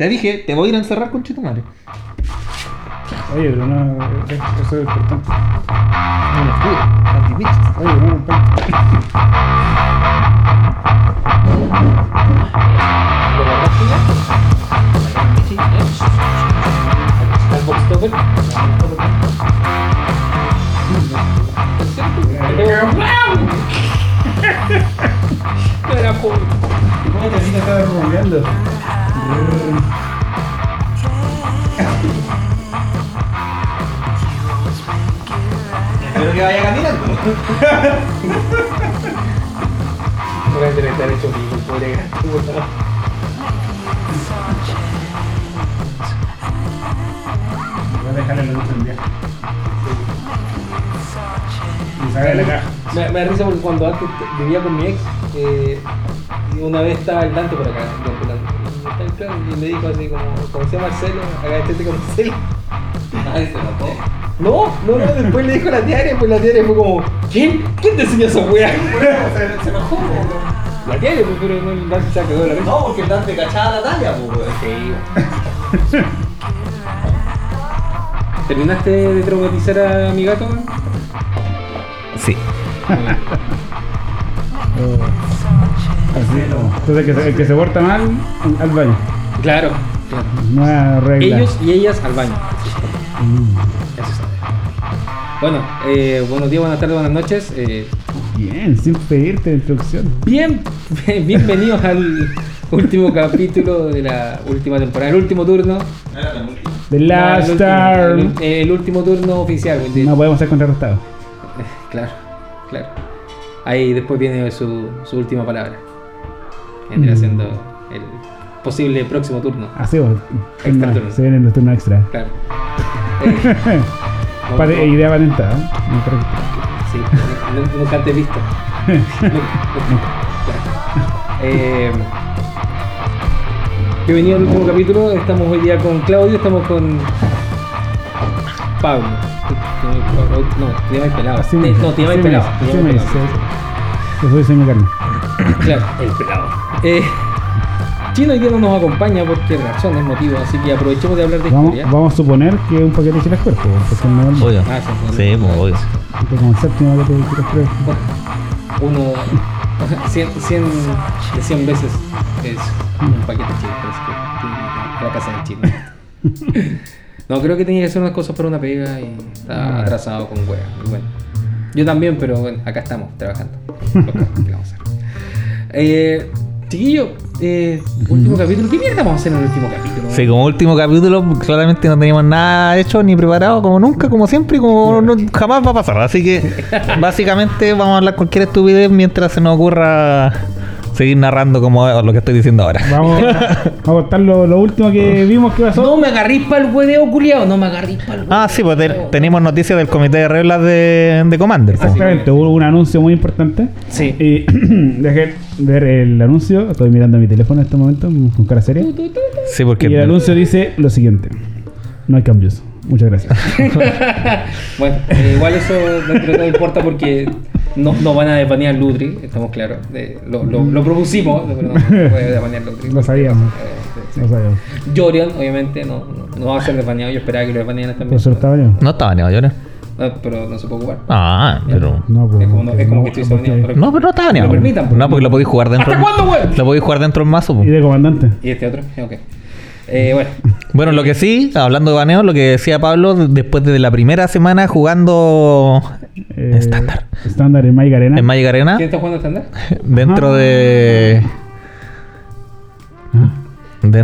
Te dije, te voy a ir a encerrar con Chetumare. Oye, pero no. eh, Eso es importante. No me fui, anti-bitches. Oye, no. ¿Lo guardaste ya? ¿eh? ¿Cómo te viste estaba rumbeando? Espero que vaya caminando. Voy a tener que estar hecho el pobre gato. Voy a dejarle la luz prendida. Y saca la caja. Me, me da risa porque cuando antes te- vivía con mi ex, eh, una vez estaba el Dante por acá, Y me dijo así como, como se llama Marcelo, agachate con Marcelo. Ay, se notó. No, no, no, después le dijo a la diaria, pues la diaria fue como, ¿quién? ¿Quién te enseñó esa weá? Se, se enojó, La diaria, pues, pero no, el Dante se quedó de la risa. No, porque Dante cachaba la talla, weón. Sí. ¿Terminaste de traumatizar a mi gato? weón? Sí. Así, entonces el que, se, el que se porta mal, al baño. Claro, claro. Nueva regla. Ellos y ellas al baño. Mm. Bueno, eh, buenos días, buenas tardes, buenas noches. Eh, Bien, sin pedirte instrucción. bien, bienvenidos al último capítulo de la última temporada, el último turno. Era la última. The Last el, Star. último, el, el último turno oficial. de- No podemos ser contrarrestados. Claro, claro. Ahí después viene su, su última palabra. Vendría Mm. siendo el posible próximo turno. Así vos. Extra turno. Se vienen los turnos extra. Claro. Eh, Pate- no, idea patentada. ¿eh? No creo Sí, nu- nunca antes visto. Nunca, nunca, claro. Eh, bienvenido al último capítulo. Estamos hoy día con Claudio, estamos con Pablo. No, te llamas pelado. Así me No, te llamas pelado. así me dice. Yo soy señor carne. Claro, el pelado. Eh, Chino hoy día no nos acompaña porque razones, motivos, así que aprovechemos de hablar de Vamos, historia. vamos a suponer que es un paquete de giras cuerpo. Porque no es Obvio. Ah, sí, Sí, pues, obvio. este como el séptimo paquete de giras cuerpo. Bueno, uno 100, 100 de 100 veces es un paquete chino, parece que la casa del chino. No, creo que tenía que hacer unas cosas para una pega y estaba Ah. atrasado con wea. y bueno, yo también, pero bueno, acá estamos trabajando. Lo que- ¿qué vamos a hacer? Eh, chiquillo, eh, último capítulo. ¿Qué mierda vamos a hacer en el último capítulo? Sí, como último capítulo, claramente no teníamos nada hecho ni preparado, como nunca, como siempre, y como no- jamás va a pasar. Así que, básicamente, vamos a hablar cualquier estupidez mientras se nos ocurra seguir narrando como lo que estoy diciendo ahora. Vamos, a contar lo, lo último que vimos que pasó. No me agarrís para el hueveo culiao, no me agarrís para el Ah, sí, pues te- tenemos noticias del comité de reglas de, de Commander. pues. Exactamente, hubo un anuncio muy importante. Sí. Y dejé ver el anuncio. Estoy mirando mi teléfono en este momento con cara seria. Sí, porque Y el anuncio dice lo siguiente: No hay cambios. Muchas gracias. Bueno, eh, igual eso dentro de todo importa porque no, no van a desbanear Lutri, estamos claros. Eh, lo, lo, lo propusimos, pero no se puede desbanear Lutri. Lo sabíamos. Eh, sí, No sí. sabemos. Jorian, obviamente, no, no, no va a ser desbaneado. Yo esperaba que lo desbanearan también. Por eso está bien. No estaba baneado, yo no. No, pero no se puede jugar. Ah, pero. No, pues, es como, no- es como que no, estoy baneado. No, pero no estaba baneado. Lo permitan, pues. No, porque lo podéis jugar dentro. ¿Hasta cuándo, güey? Lo podéis jugar dentro del mazo, Y pues. de comandante. ¿Y este otro? Ok. Eh, bueno, Bueno, lo que sí, hablando de baneo, lo que decía Pablo, después de la primera semana jugando Eh, estándar Estándar en Magic Arena. en Magic Arena, ¿quién está jugando estándar? dentro de. Ah.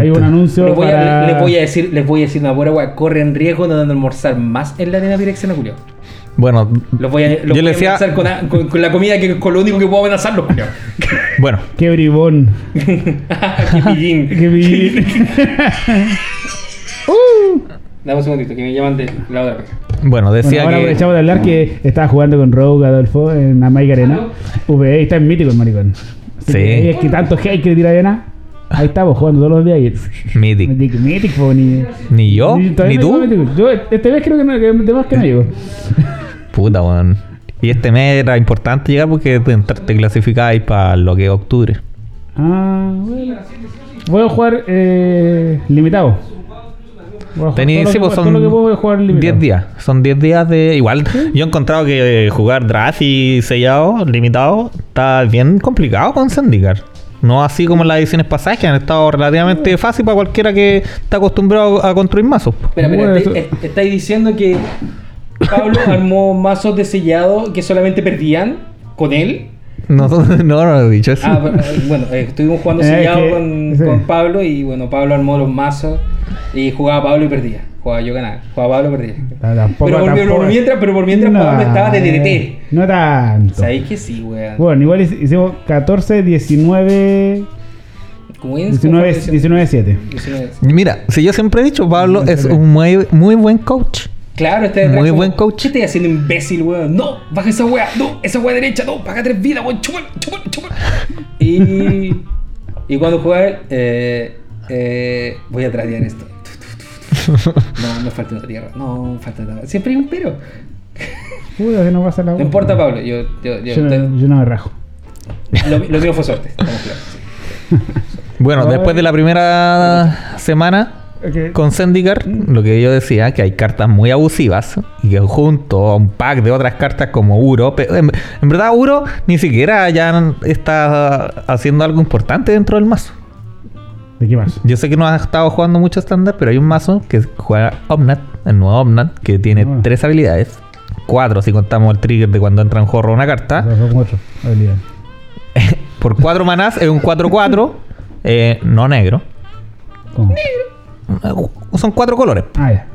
Hay un anuncio Les voy, a, para... les voy a decir, les voy a decir una buena. Corren riesgo de no almorzar más en la arena dirección a Julio. Bueno, Los voy a, los Yo voy le a decía- amenazar con, la- con- con la comida que con lo único que puedo amenazarlos, bueno, ¡Qué bribón! Qué pillín. ¡Qué bribón! Dame un segundito, que me llaman de la otra vez. bueno, Bueno, decía ahora que. aprovechamos de hablar que estaba jugando con Rogue Adolfo en la Magic Arena. VE está en mítico el maricón. Así Sí. que, es que tanto hate que le tira arena. Ahí estamos jugando todos los días y. Mythic. Mythic, Mythic, po, ni. Ni yo, ni tú. Yo esta vez creo que no, que de más que no llego. Puta, weón. Y este mes era importante llegar porque te, clasificáis para lo que es octubre. Ah, bueno. Voy a jugar eh, limitado. Sí, pues son jugar limitado. 10 días. Son 10 días de. Igual, yo he encontrado que eh, jugar draft y sellado, limitado, está bien complicado con Zendikar. No así como las ediciones pasadas que han estado relativamente fácil para cualquiera que está acostumbrado a construir mazos. Espera, espera, estáis diciendo que Pablo armó mazos de sellado que solamente perdían con él. No, no, no, no he dicho eso. Ah, bueno, eh, bueno, eh, estuvimos jugando Eh, sellado que- con, sí. con Pablo y bueno, Pablo armó los mazos y jugaba Pablo y perdía. Jugaba yo ganaba, jugaba Pablo y perdía. Ah, tampoco- pero, por, tampoco- por mientras, pero por mientras No, Pablo estaba de DDT. eh, No tanto. ¿Sabéis que sí, weón? Bueno, igual hic- hicimos 14, 19, ¿Cómo es? 19, ¿Cómo fue? 19, 7. 19. Mira, si yo siempre he dicho, Pablo es un muy, muy buen coach. Claro, este Muy como, buen coach. ¿Qué estás haciendo, imbécil, weón? No, baja esa weá, no, esa weá derecha, no, paga tres vidas, weón, chúpalo, chúpalo, chúpalo. Y, y cuando jugaba él, eh, eh, voy a tradear esto. No, me falta una tierra, no, falta nada. Siempre hay un pero. Uy, así no pasa la No importa, Pablo, yo, yo, yo, Yo, no- te- yo no me rajo. lo, lo mío fue suerte, estamos claros. sí. Bueno, Ay. después de la primera semana Con Zendikar, lo que yo decía, que hay cartas muy abusivas y que junto a un pack de otras cartas como Uro, en, en verdad Uro ni siquiera ya está haciendo algo importante dentro del mazo. ¿De qué más? Yo sé que no has estado jugando mucho estándar, pero hay un mazo que juega Omnat, el nuevo Omnat, que tiene Ah. tres habilidades. Cuatro si contamos el trigger de cuando entra en jorro una carta. Esas son cuatro habilidades. Por cuatro manás es un 4-4, eh, no negro. ¿Cómo? Son cuatro colores, Ah, ya.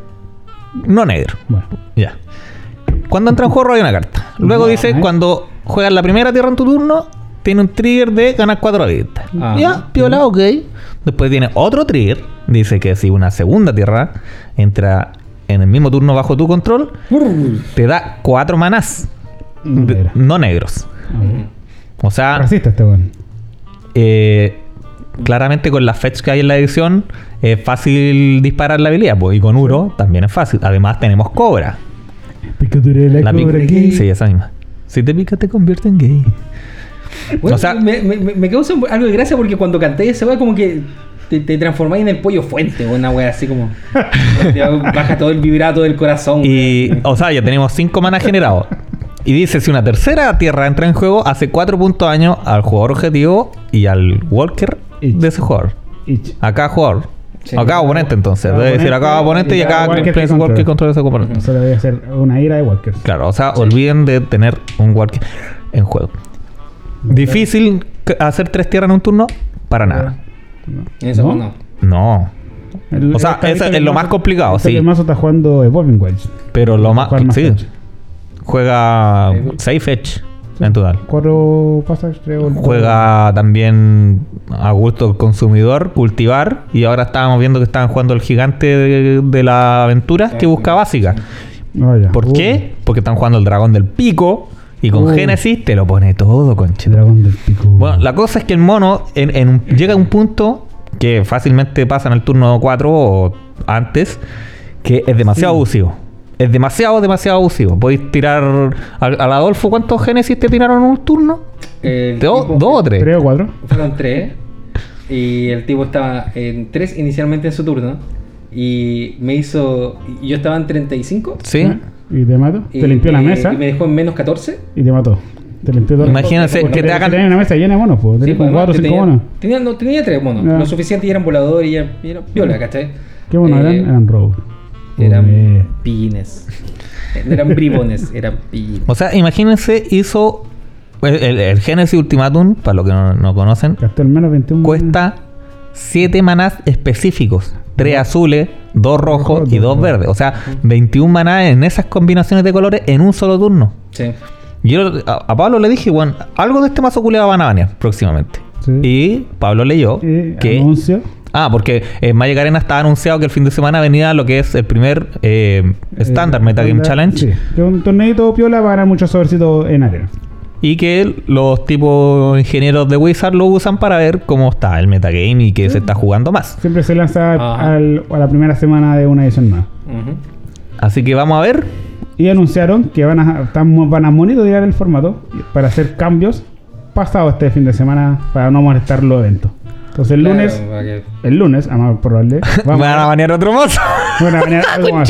no negro. Bueno. Ya. Cuando entra en juego hay una carta. Luego dice, ¿eh? cuando juegas la primera tierra en tu turno, tiene un trigger de ganar cuatro vistas. Ajá. Ya, piola, ok. Después tiene otro trigger. Dice que si una segunda tierra entra en el mismo turno bajo tu control, te da cuatro manás. No de- negra. no negros. Ah, O sea, Racista este eh, claramente con las fetch que hay en la edición es fácil disparar la habilidad. Pues, y con Uro también es fácil. Además tenemos Cobra. Picadura de la, La cobra pica- aquí. Sí, esa misma. Si te pica, te convierte en gay. Bueno, O sea- me, me, me- causa algo de gracia porque cuando canté esa weá como que te, te transformáis en el pollo fuente o una weá así como baja todo el vibrato del corazón. Y, o sea, ya tenemos 5 manas generados. Y dice: si una tercera tierra entra en juego, hace 4 puntos de daño al jugador objetivo y al walker de ese jugador. Ich. A cada jugador. Sí. a cada oponente, entonces. Debe decir a cada oponente y a cada walker que walker, controla. que controla ese componente. Solo debe ser una ira de Walkers. Claro, o sea, olviden de tener un walker en juego. Difícil hacer tres tierras en un turno, para nada. Eso ¿No? no. No. El- O sea, eso es lo más complicado, sí. El mazo está jugando Evolving Wilds. Pero lo más. Sí, fetch. juega 6 fetch en total. Cuatro pasas, creo. Juega también a gusto el consumidor, cultivar. Y ahora estábamos viendo que estaban jugando el gigante de, de la aventura que busca básica. Ah. ¿Por Uh, qué? Porque están jugando el dragón del pico. Y con Uh. Génesis te lo pone todo, el conchito. Dragón del pico. Bueno, la cosa es que el mono en, en un- llega a un punto que fácilmente pasa en el turno 4 o antes, que es demasiado Sí. abusivo. Es demasiado, demasiado abusivo. Podéis tirar al, al Adolfo, ¿cuántos Génesis te tiraron en un turno? ¿Dos o tres? ¿Tres o cuatro? Fueron tres. Y el tipo estaba en tres inicialmente en su turno. Y me hizo. y Yo estaba en 35. Sí. ¿Ah? ¿Y te mato? y te limpió la me- mesa Y me dejó en menos 14. y te mató. Te limpió todo. Imagínense Porque que te hagan- Tenía una mesa llena de monos, pues. Sí, Tenía pues, como cuatro o además, cinco tenía, monos. Tenía, no, tenía tres monos. Ya. Lo suficiente y eran voladores y eran, y eran piola, ¿cachai? ¿Qué monos Eh, eran? Eran rogue. Eran pines. Eran bribones, eran pines. O sea, imagínense, hizo el, el- el Génesis Ultimatum, para los que no, no conocen, Gastó al menos 21 cuesta 7 manás específicos. 3 azules, 2 rojos Rojo, y dos 2 verdes. O sea, 21 manás en esas combinaciones de colores en un solo turno. Sí. Yo a, a Pablo le dije, bueno, algo de este mazo culeado van a banear próximamente. Sí. Y Pablo leyó Y que... anuncio. Ah, porque en Magic Arena estaba anunciado que el fin de semana venía lo que es el primer eh, Standard Eh, Metagame estándar, Challenge. Sí, que un torneito piola va a ganar muchos sobrecitos en arena. Y que los tipos ingenieros de Wizard lo usan para ver cómo está el metagame y que se está jugando más. Siempre se lanza al- a la primera semana de una edición más. Así que vamos a ver. Y anunciaron que van a, están- van a monitorear el formato para hacer cambios pasado este fin de semana para no molestar los eventos. Entonces el lunes, Claro, para que- el lunes, a más probable, Van vamos a banear otro mozo. van a banear algo más.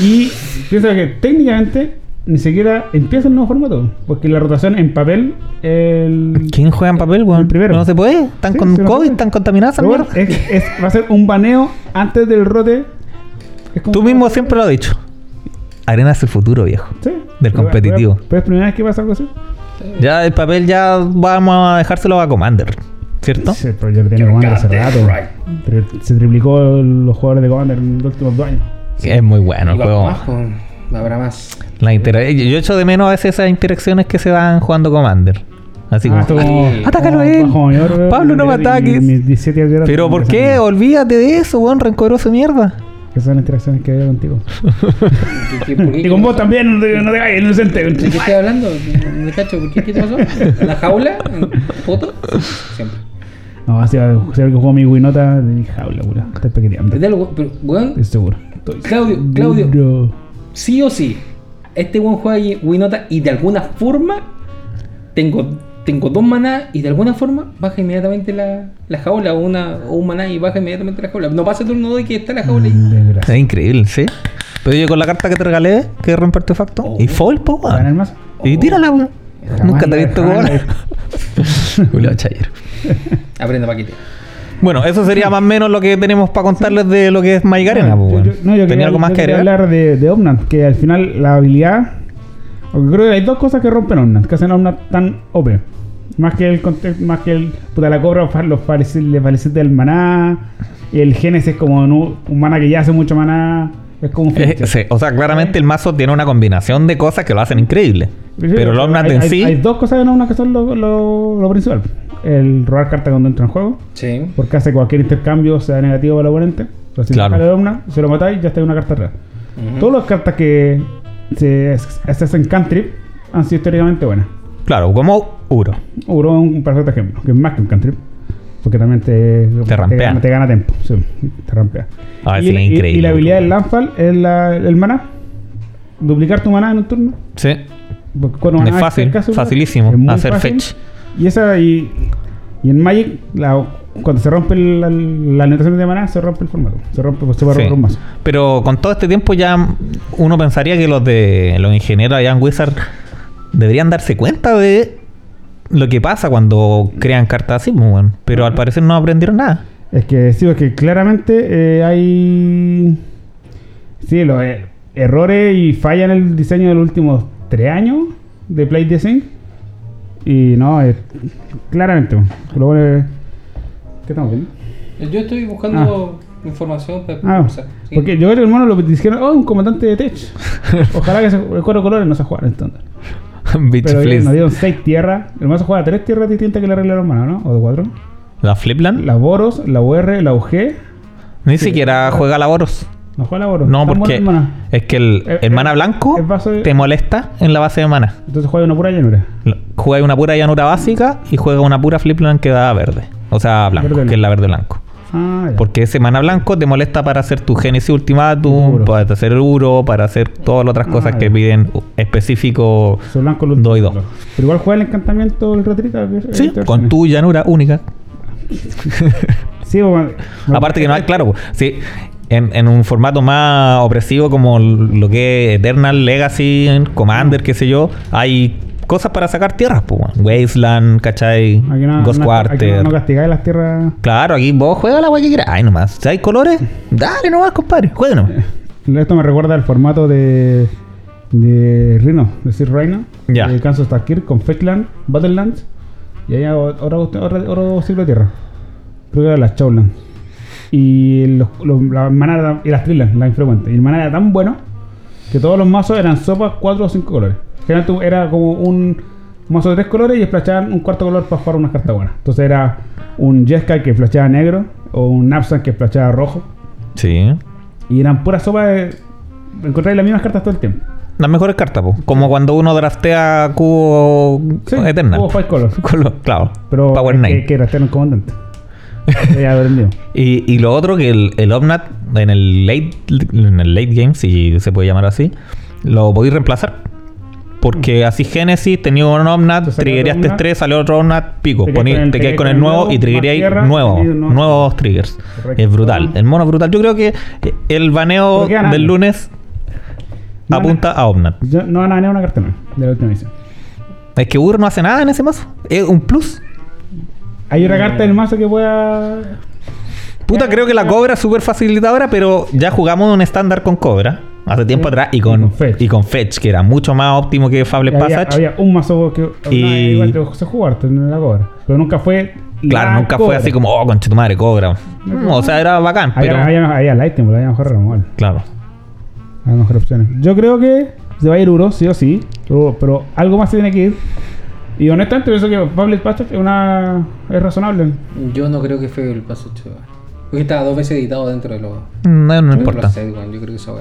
Y pienso que técnicamente ni siquiera empieza el nuevo formato. Porque la rotación en papel, el. ¿Quién juega en papel, weón? El primero. No se puede. Están Sí, con COVID, están contaminadas esa mierda. es- es- va a ser un baneo antes del rote. Tú mismo siempre lo has dicho. Arena es el futuro, viejo. Sí. del Pero- competitivo. Pero, pero es primera vez que pasa algo así. Ya el papel ya vamos a dejárselo a Commander, ¿cierto? Sí, pero yo tenía Commander hace rato. Se triplicó los jugadores de Commander en los últimos dos años. Es muy bueno el juego. más, habrá más. La intera- yo yo echo de menos a veces esas interacciones que se dan jugando Commander. Así Ah, como. Atácalo a él. mayor, Pablo, no me ataques. mis 17 años eran pero ¿por qué? Olvídate de eso, weón, rencoroso mierda. Esas son las interacciones que había contigo. ¿Qué- qué- por qué- Y con vos también, no te, no te inocente. ¿De qué estoy hablando? ¿Me cacho? ¿Por qué? ¿Qué te pasó? ¿En la jaula? ¿En foto? Siempre. No, así va a ser que jugó mi Winota de mi jaula, pura. Estás algo- Pero, weón, Estoy seguro. Estoy Claudio, Claudio, sí o sí, este buen juega y- Winota y de alguna forma tengo, tengo dos maná y de alguna forma baja inmediatamente la, la jaula o, una, o un maná y baja inmediatamente la jaula. No pasa turno de que está la jaula ahí. Desgracia. Es increíble, ¿sí? Pero yo con la carta que te regalé, que rompe artefacto, Oh. y foil, po, ¿Gana el weón. Y tírala, weón. Jamás Nunca te he visto jugar. la- Julio Chayer. Aprende paquete. Bueno, eso sería más o menos lo que tenemos para contarles de lo que es Magic Arena, yo- no, yo ¿Tenía quería, algo más yo que agregar? hablar de, de Omnat, que al final la habilidad. Porque creo que hay dos cosas que rompen Omnat, que hacen Omnat tan OP. Más que el más que el puta la cobra, los parecidos del maná. El Genesis es como un, un maná que ya hace mucho maná. Es como un sí, o sea, claramente el mazo tiene una combinación de cosas que lo hacen increíble. Sí, Pero el Omnat en hay- sí, Hay dos cosas en Omnat que son lo, lo- lo principal. El robar carta cuando entra en juego. Sí. Porque hace cualquier intercambio sea negativo para el oponente. Pero si Claro. Omnat, se lo matáis, ya está en una carta atrás. Todas las cartas que se, se hacen cantrip han sido históricamente buenas. claro, como Uro. Uro es un perfecto ejemplo, que es más que un cantrip. Porque también te, Te rampea. gana, te gana tiempo. Sí, te rampea. Ah, y, sí, y- increíble, y la habilidad del. Landfall es la- el maná. Duplicar tu maná en un turno. Sí. Porque Es fácil, facilísimo es hacer fácil. fetch. Y esa y, y en Magic, la- cuando se rompe la, la anotación de maná, se rompe el formato. Se rompe, pues se va a Sí. romper un mazo. Pero con todo este tiempo ya uno pensaría que los de los ingenieros allá en Wizard deberían darse cuenta de lo que pasa cuando crean cartas así, pues, weón. pero al parecer no aprendieron nada. Es que sí, es que claramente eh, hay. Sí, los eh, errores y fallas en el diseño de los últimos tres años de Play Design. Y no, es claramente. Lo bueno es- ¿Qué estamos viendo? Yo estoy buscando información para Ah. Sí. porque yo creo que el mono lo dijeron, oh, un comandante de Tech. Ojalá que se, el cuatro colores no se juegue entonces. Bitch Pero nos dieron seis tierras. El mazo juega tres tierras distintas que le arreglaron mano, ¿no? O de cuatro. La Flipland La Boros, la UR, la UG. ni siquiera juega la Boros. No juega la Boros. No, porque es que el, el mana blanco el te molesta en la base de mana. Entonces juega una pura llanura. Juega una pura llanura básica y juega una pura Flipland que da verde. O sea, blanco, Verde que es la verde blanco. Ah. Porque ese mana blanco te molesta para hacer tu Genesis Ultimatum, Uro. para hacer el Uro, para hacer todas las otras Ah, cosas que piden específico. Blanco lo Dos y dos. Pero igual juega el encantamiento el retrita. Sí, con tu llanura única. Sí, bueno, Aparte que no hay, claro, sí, en, en un formato más opresivo como lo que es Eternal, Legacy, Commander, qué sé yo, hay cosas para sacar tierras, pues. Wasteland, ¿cachai? Aquí no, Ghost no, aquí Quarter. no, no castigáis las tierras. Claro, aquí vos juega la guay que quieras. Ay, nomás. Si hay colores, dale nomás, compadre. Juega nomás. Esto me recuerda al formato de. de Rhino, de Sir Rhino. Ya. De Kansas Starkir con Battlelands. Y ahí otro, ciclo de tierra. Creo que era las Showlands. Y los, los, la maná era- y las Trilands, la infrecuente. Y el maná era tan bueno que todos los mazos eran sopas 4 o 5 colores. Generalmente era como un mazo de 3 colores y flasheaban un cuarto color para jugar unas cartas buenas. Entonces era un Jeskai que flasheaba negro o un Napsan que flasheaba rojo. Sí. Y eran puras sopas de. Encontráis las mismas cartas todo el tiempo. Las mejores cartas, po. Como cuando uno draftea cubo Eternal. Hubo Five Colors. Color, claro. Pero Power Nine. que, que rastearon comandante. ya. Y, y lo otro que el, el Omnat en el late en el late game, si se puede llamar así, lo podéis reemplazar. Porque así Genesis tenía un Omnat, Te sacas triggereaste Omnat, 3, salió otro Omnat, pico. te Poní- con el- te quedas con el nuevo y más triggereáis tierra, nuevos, triggers. Correcto. Es brutal. El mono es brutal. Yo creo que eh, el baneo del lunes No, apunta a Omnat. Yo- no van a ganar una carta nueva de la última edición. Es que Ur no hace nada en ese mazo. Es un plus. Hay una carta del mazo que pueda. Puta, creo que la cobra es súper facilitadora, pero ya jugamos un estándar con cobra hace tiempo Sí. atrás y Y con, Fetch. y con Fetch, que era mucho más óptimo que Fable Passage. había un mazo que. Y- Y... Igual te se jugar en la cobra. Pero nunca fue. Claro, la nunca fue así como, oh, conche tu madre, cobra. Mm, o sea, era bacán, Había, pero. había, había Lightning, pero había mejor removal. Claro. Había mejores opciones. Yo creo que se va a ir Uro, sí o sí. Pero, pero algo más se tiene que ir. Y honestamente, pienso que Pablo Passage es, una, es razonable. Yo no creo que fue el paso 8. Porque estaba dos veces editado dentro de los. No, no importa. Yo creo que eso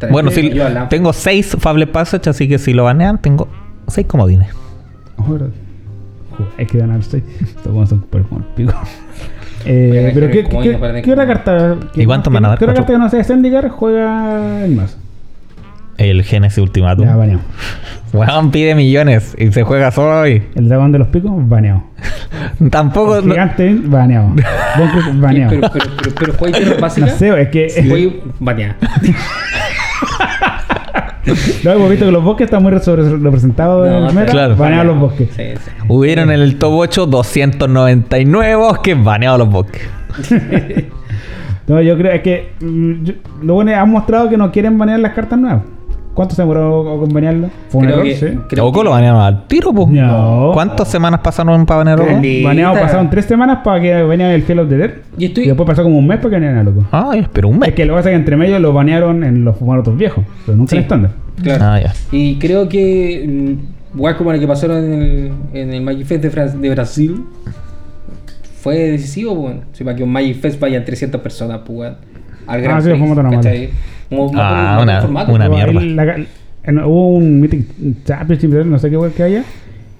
weá. Bueno, si tengo 6 Fable Passage, así que si lo banean, tengo 6 comodines. Joder. Hay que ganar 6. Estos son por pico. Voy Eh, pero el ¿qué, qué, tener qué otra carta? que- ¿Y cuánto qué- van a dar? ¿Qué otra carta que no sea Zendikar juega el mazo? El Genesis Ultimatum. Ya, baneado. Weón pide millones y se juega solo hoy. El dragón de los picos, baneado. Tampoco. El no- gigante, baneado. Bunker, baneado. Pero, pero, pero, pero juega tierras No sé, es que. Juega baneada. No, hemos visto que los bosques están muy sobre- representados en No, el meta. claro. Baneado los bosques. Sí, sí. Hubieron en el top 8 299 bosques baneados los bosques. No, yo creo es que. mm, yo- lo bueno es han mostrado que no quieren banear las cartas nuevas. ¿Cuánto se demoró con banearlo? Fue un Creo error, que- sí. creo que- lo banearon al tiro, po. No. ¿Cuántas semanas pasaron para banear Oco? Grande. Baneado pasaron tres semanas para que banearan el Field of the Dead. Y estoy- Y después pasó como un mes para que banearan a loco. Ay, pero un mes. Es que lo que pasa es que entre medio lo banearon en los formatos viejos, pero nunca Sí. en estándar. Claro. Ah, ya. Y creo que. mm, Weá como lo que pasaron en el, en el Magic Fest de, Fran- de Brasil. Fue decisivo, weón. Sí, para que un Magic Fest vayan 300 personas, pues. Al Gran Ah, sí, fue normal. Ah, una- formato, una mierda. la- hubo un Mythic Championship, no sé qué web que haya.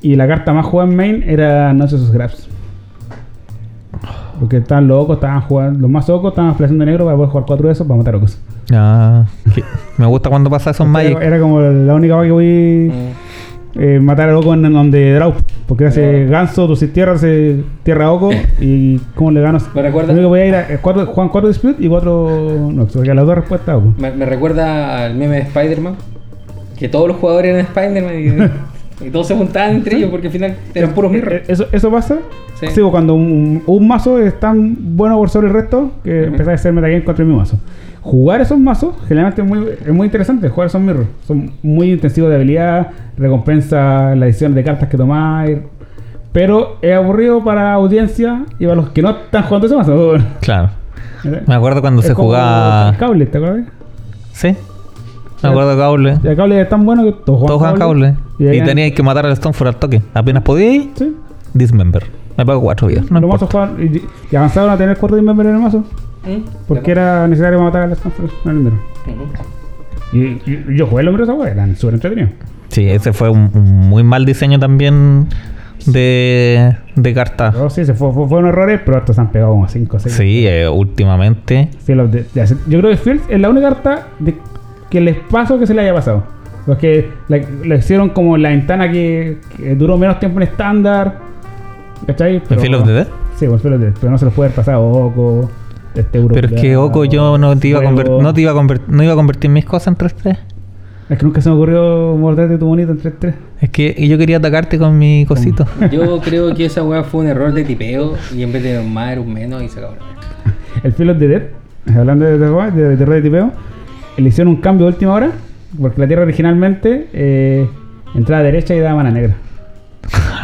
Y la carta más jugada en main era Noche sus Scraps. Porque estaban locos, estaban jugando. Los más locos estaban flasheando negro para poder jugar cuatro de esos para matar ocos. Ah, me gusta cuando pasa eso en Magic. Era, era como la única vez que voy Mm. Eh, matar a loco en, donde draw. Porque hace ganso, tú si tierra, hace tierra oco. Y cómo le ganas. Me recuerda- Lo único que voy a ir a eh, cuatro, juegan cuatro dispute y cuatro. No, porque las dos respuestas oco. Me, me recuerda al meme de Spider-Man. Que todos los jugadores eran Spider-Man y, todos se juntaban entre ellos porque al final eran puros Eh, mirror. eh, Eso, eso pasa. Sí. Sí. cuando un, un mazo es tan bueno por sobre el resto que Ujú. empieza a hacer metagame contra el mismo mazo. Jugar esos mazos generalmente es muy, es muy interesante. Jugar esos mirrors son muy intensivos de habilidad, recompensa la edición de cartas que tomáis. Pero es aburrido para la audiencia y para los que no están jugando ese mazo. Claro. Me acuerdo cuando Es se como jugaba. el cable, ¿te acuerdas? Sí. Me acuerdo de Cable. El cable es tan bueno que todos Todos juegan Cable. Y, ahí- teníais que matar al Stoneford al toque. Apenas podíais, Sí. dismember. Me pago cuatro vidas. No los juegan y, y avanzaron a tener cuatro dismember en el mazo. ¿Mm? Porque era necesario matar a las Stanford en el. Y, y- y yo jugué los mirrors esa wea, eran súper entretenidos. Sí, ese fue un, un muy mal diseño también de, de carta. Pero sí, se fue, fue- fueron errores, pero estos se han pegado como 5 o 6. Sí, eh, últimamente. yo creo que Fields es la única carta de, que les pasó que se le haya pasado. Porque la, la hicieron como la ventana que, que duró menos tiempo en estándar. ¿Cachai? ¿En Field of the Dead? Sí, con Field of the Dead. Pero no se los puede haber pasado Oco. Este Euro Pero es que Oco yo no te iba a convertir, no te iba a convertir, no iba a convertir mis cosas en 3-3. Es que nunca se me ocurrió morderte tu bonito en 3-3. Es que yo quería atacarte con mi cosito. Yo creo que esa weá fue un error de tipeo y en vez de un más era un menos y se acabó. El Field of the Dead, hablando de terror, de, de terror de tipeo, le hicieron un cambio de última hora, porque la tierra originalmente eh, entraba derecha y daba mana negra.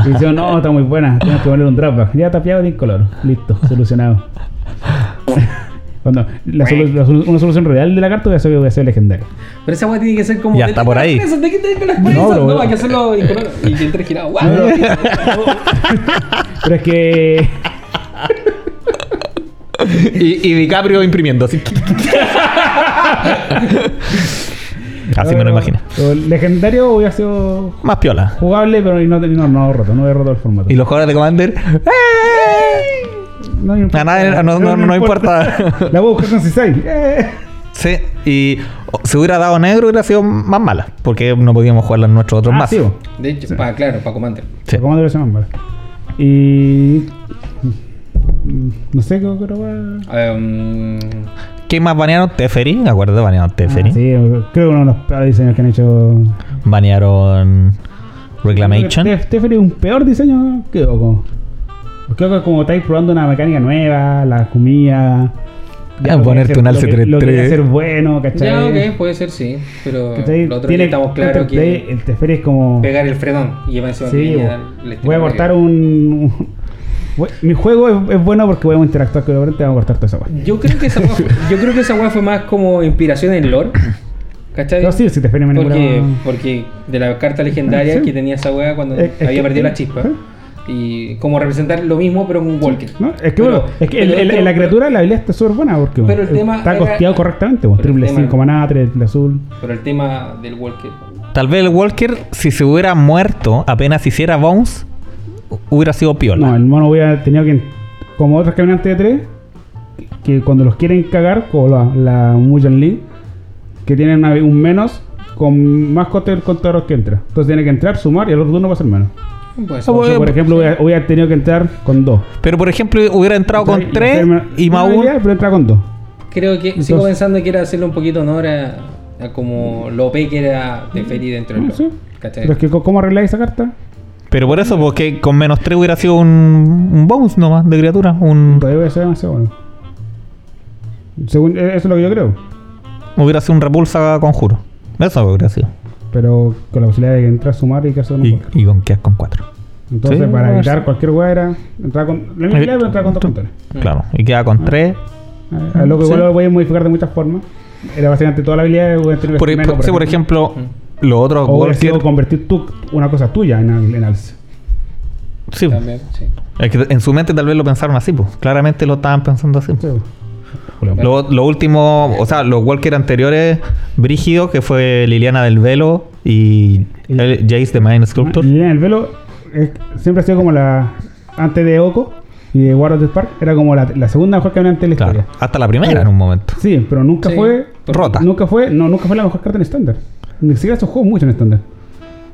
Y dijeron, no, está muy buena, tenemos que poner un dropback. Ya tapiado de incoloro. Listo, solucionado. Cuando la solu- la solu- una solución real de la carta voy a ser, voy a ser legendario. Pero esa weá tiene que ser como. Ya ¿de está por ahí. presas? ¿De qué te con las No, presas? No, hay que hacerlo incoloro. Y que entre girado. ¡Guau! Pero es que y, y DiCaprio imprimiendo así. así me lo imagino. Legendario hubiera sido Más piola. jugable, pero no, no, no roto, no he roto el formato. Y los jugadores de Commander. ¡eh! no, A nadie- no- no- no importa. La voy a buscar con 6 Eh. Sí, y si hubiera dado negro hubiera sido más mala, porque no podíamos jugarla en nuestros otros Ah, sí, bo. De hecho, Sí. pa- claro, para Commander. Sí. ¿Cómo debe ser más mala? Y. mm, No sé qué otra. Um, ¿Qué más banearon? Teferi, me acuerdo, banearon Teferi. Ah, sí, creo que uno de los peores diseños que han hecho. Banearon Reclamation. Tef- Teferi es un peor diseño que Oko es como estáis probando una mecánica nueva, la comida. Ah, lo ponerte que un alce lo que- Lo que 3-3. quiere hacer bueno, ¿cachai? ya, ok, puede ser sí. Pero ¿Cachai? lo otro Tiene- que estamos claros que el Teferi es como. pegar el frenón y Sí, que el estilo voy a cortar un. Mi juego es, es bueno porque podemos interactuar con el oponente y vamos a cortar toda esa weá. Yo creo que esa weá fue, yo creo que esa weá fue más como inspiración en lore. ¿Cachai? No, sí, si Teferi me porque, porque de la carta legendaria Ah, sí. que tenía esa weá cuando Es- es había que- perdido la chispa. ¿eh? Y como representar lo mismo pero en un Walker. ¿No? Es que Pero- bueno, es que pero el- la criatura, la habilidad está súper buena porque Pero el bueno, tema está era- costeado correctamente. triple tema- 5 maná, triple azul. Pero el tema del Walker. Tal vez el Walker, si se hubiera muerto apenas hiciera bounce, hubiera sido piola. No, el mono hubiera tenido que. Como otros caminantes de 3, que cuando los quieren cagar, como la, la Mujan Lee, que tienen una- un menos con más coste del contador que entra. Entonces tiene que entrar, sumar y al otro turno va a ser menos. Pues, O sea, por ejemplo, hubiera, hubiera tenido que entrar con 2. Pero por ejemplo, hubiera entrado con 3 y más uno. Pero entra con 2. creo que sigo pensando que era hacerle un poquito honor a, a como lo que era de Feri dentro del Ah, sí. Pero es que, ¿cómo arregláis esa carta? Pero por eso, porque con menos 3 hubiera sido un, un bounce nomás de criatura. Un, ser demasiado bueno. Según, eso es lo que yo creo. hubiera sido un repulsa conjuro. Eso hubiera sido. Pero con la posibilidad de que entrar, sumar y que hacer un Y, y con quedar con 4. Entonces, Sí, para evitar ser. cualquier weá era entrar con. La misma idea, pero entrar con dos controles. Claro. Y queda con 3. A a lo que Sí. igual lo voy a modificar de muchas formas. Era básicamente toda la habilidad voy a tener Por, por- sí, por ejemplo, Los otros O hubiera sido convertir tú una cosa tuya en, al- en alce. Sí, También, sí. es que en su mente tal vez lo pensaron así, pues. Claramente lo estaban pensando así. Sí. Lo, lo último, o sea, los Walker anteriores, Brígido, que fue Liliana del Velo y el Jace de Mind Sculptor. Y en el velo es- siempre ha sido como la. Antes de Oko y de War of the Spark, era como la, la segunda mejor caminante de la Claro, historia. hasta la primera en un momento. Sí, pero nunca Sí. fue. Rota. Nunca fue, no, nunca fue la mejor carta en estándar. Ni siquiera se jugó mucho en estándar.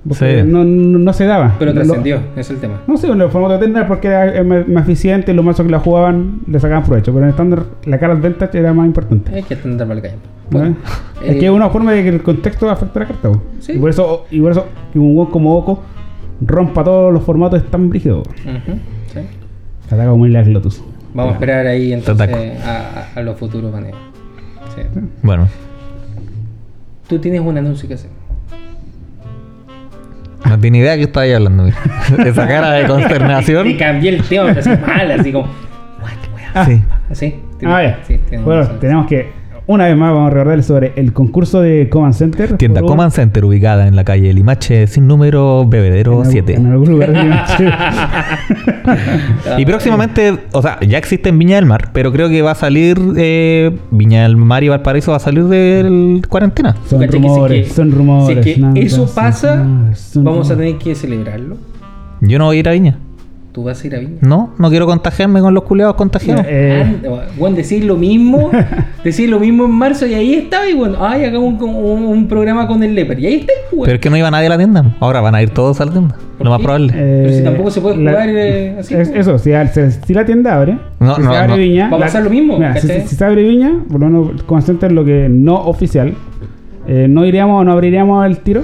Porque Sí. no, no, no se daba. Pero trascendió, es el tema. No sé, en el formato de Tender porque era eh, más, eficiente, los mazos que la jugaban le sacaban provecho, pero en estándar la cara advantage era más importante. Hay que atender para el. ¿no? Bueno, es eh, que es una forma de que el contexto afecte a la carta. Sí. Y por eso, y por eso que un juego como Oko rompa todos los formatos tan brígidos. ujú, sí. Ataca como el Lotus. Vamos a esperar ahí entonces a, a- a los futuros baneos. Sí. Bueno, Tú tienes un anuncio que hacer. no tiene idea de qué estáis hablando. mira. Esa cara de consternación. Y cambié el tema, pero así mal, así como. "What, wea?" Sí. ¿Así? Ah, ya. Sí, tienes bueno, razón. tenemos que, una vez más, vamos a recordarles sobre el concurso de Command Center. Tienda Command Center ubicada en la calle Limache sin número Bebedero en, 7. En algún lugar de Limache. Y próximamente, o sea, ya existe en Viña del Mar, pero creo que va a salir eh, Viña del Mar y Valparaíso va a salir de cuarentena. Son rumores, que- son rumores. Si es que nada eso pasa, nada vamos a tener que celebrarlo. Yo no voy a ir a Viña. Tú vas a ir a Viña. No, no quiero contagiarme con los culeados contagiados. Eh, Ah, bueno, decir lo mismo, decir lo mismo en marzo y ahí estaba y bueno, ay, hagamos un, un- un programa con el Leper y ahí está, pues. Pero es que no iba nadie a la tienda. Ahora van a ir todos a la tienda. ¿Por Lo más probable. Pero si tampoco se puede jugar, eh, así, es- pues. eso, si, la tienda abre, No, si no, se abre no. Viña, Va a la- pasar lo mismo, mira, si, se abre Viña, por lo menos Command Center lo que no oficial, eh, no iríamos, no abriríamos el tiro,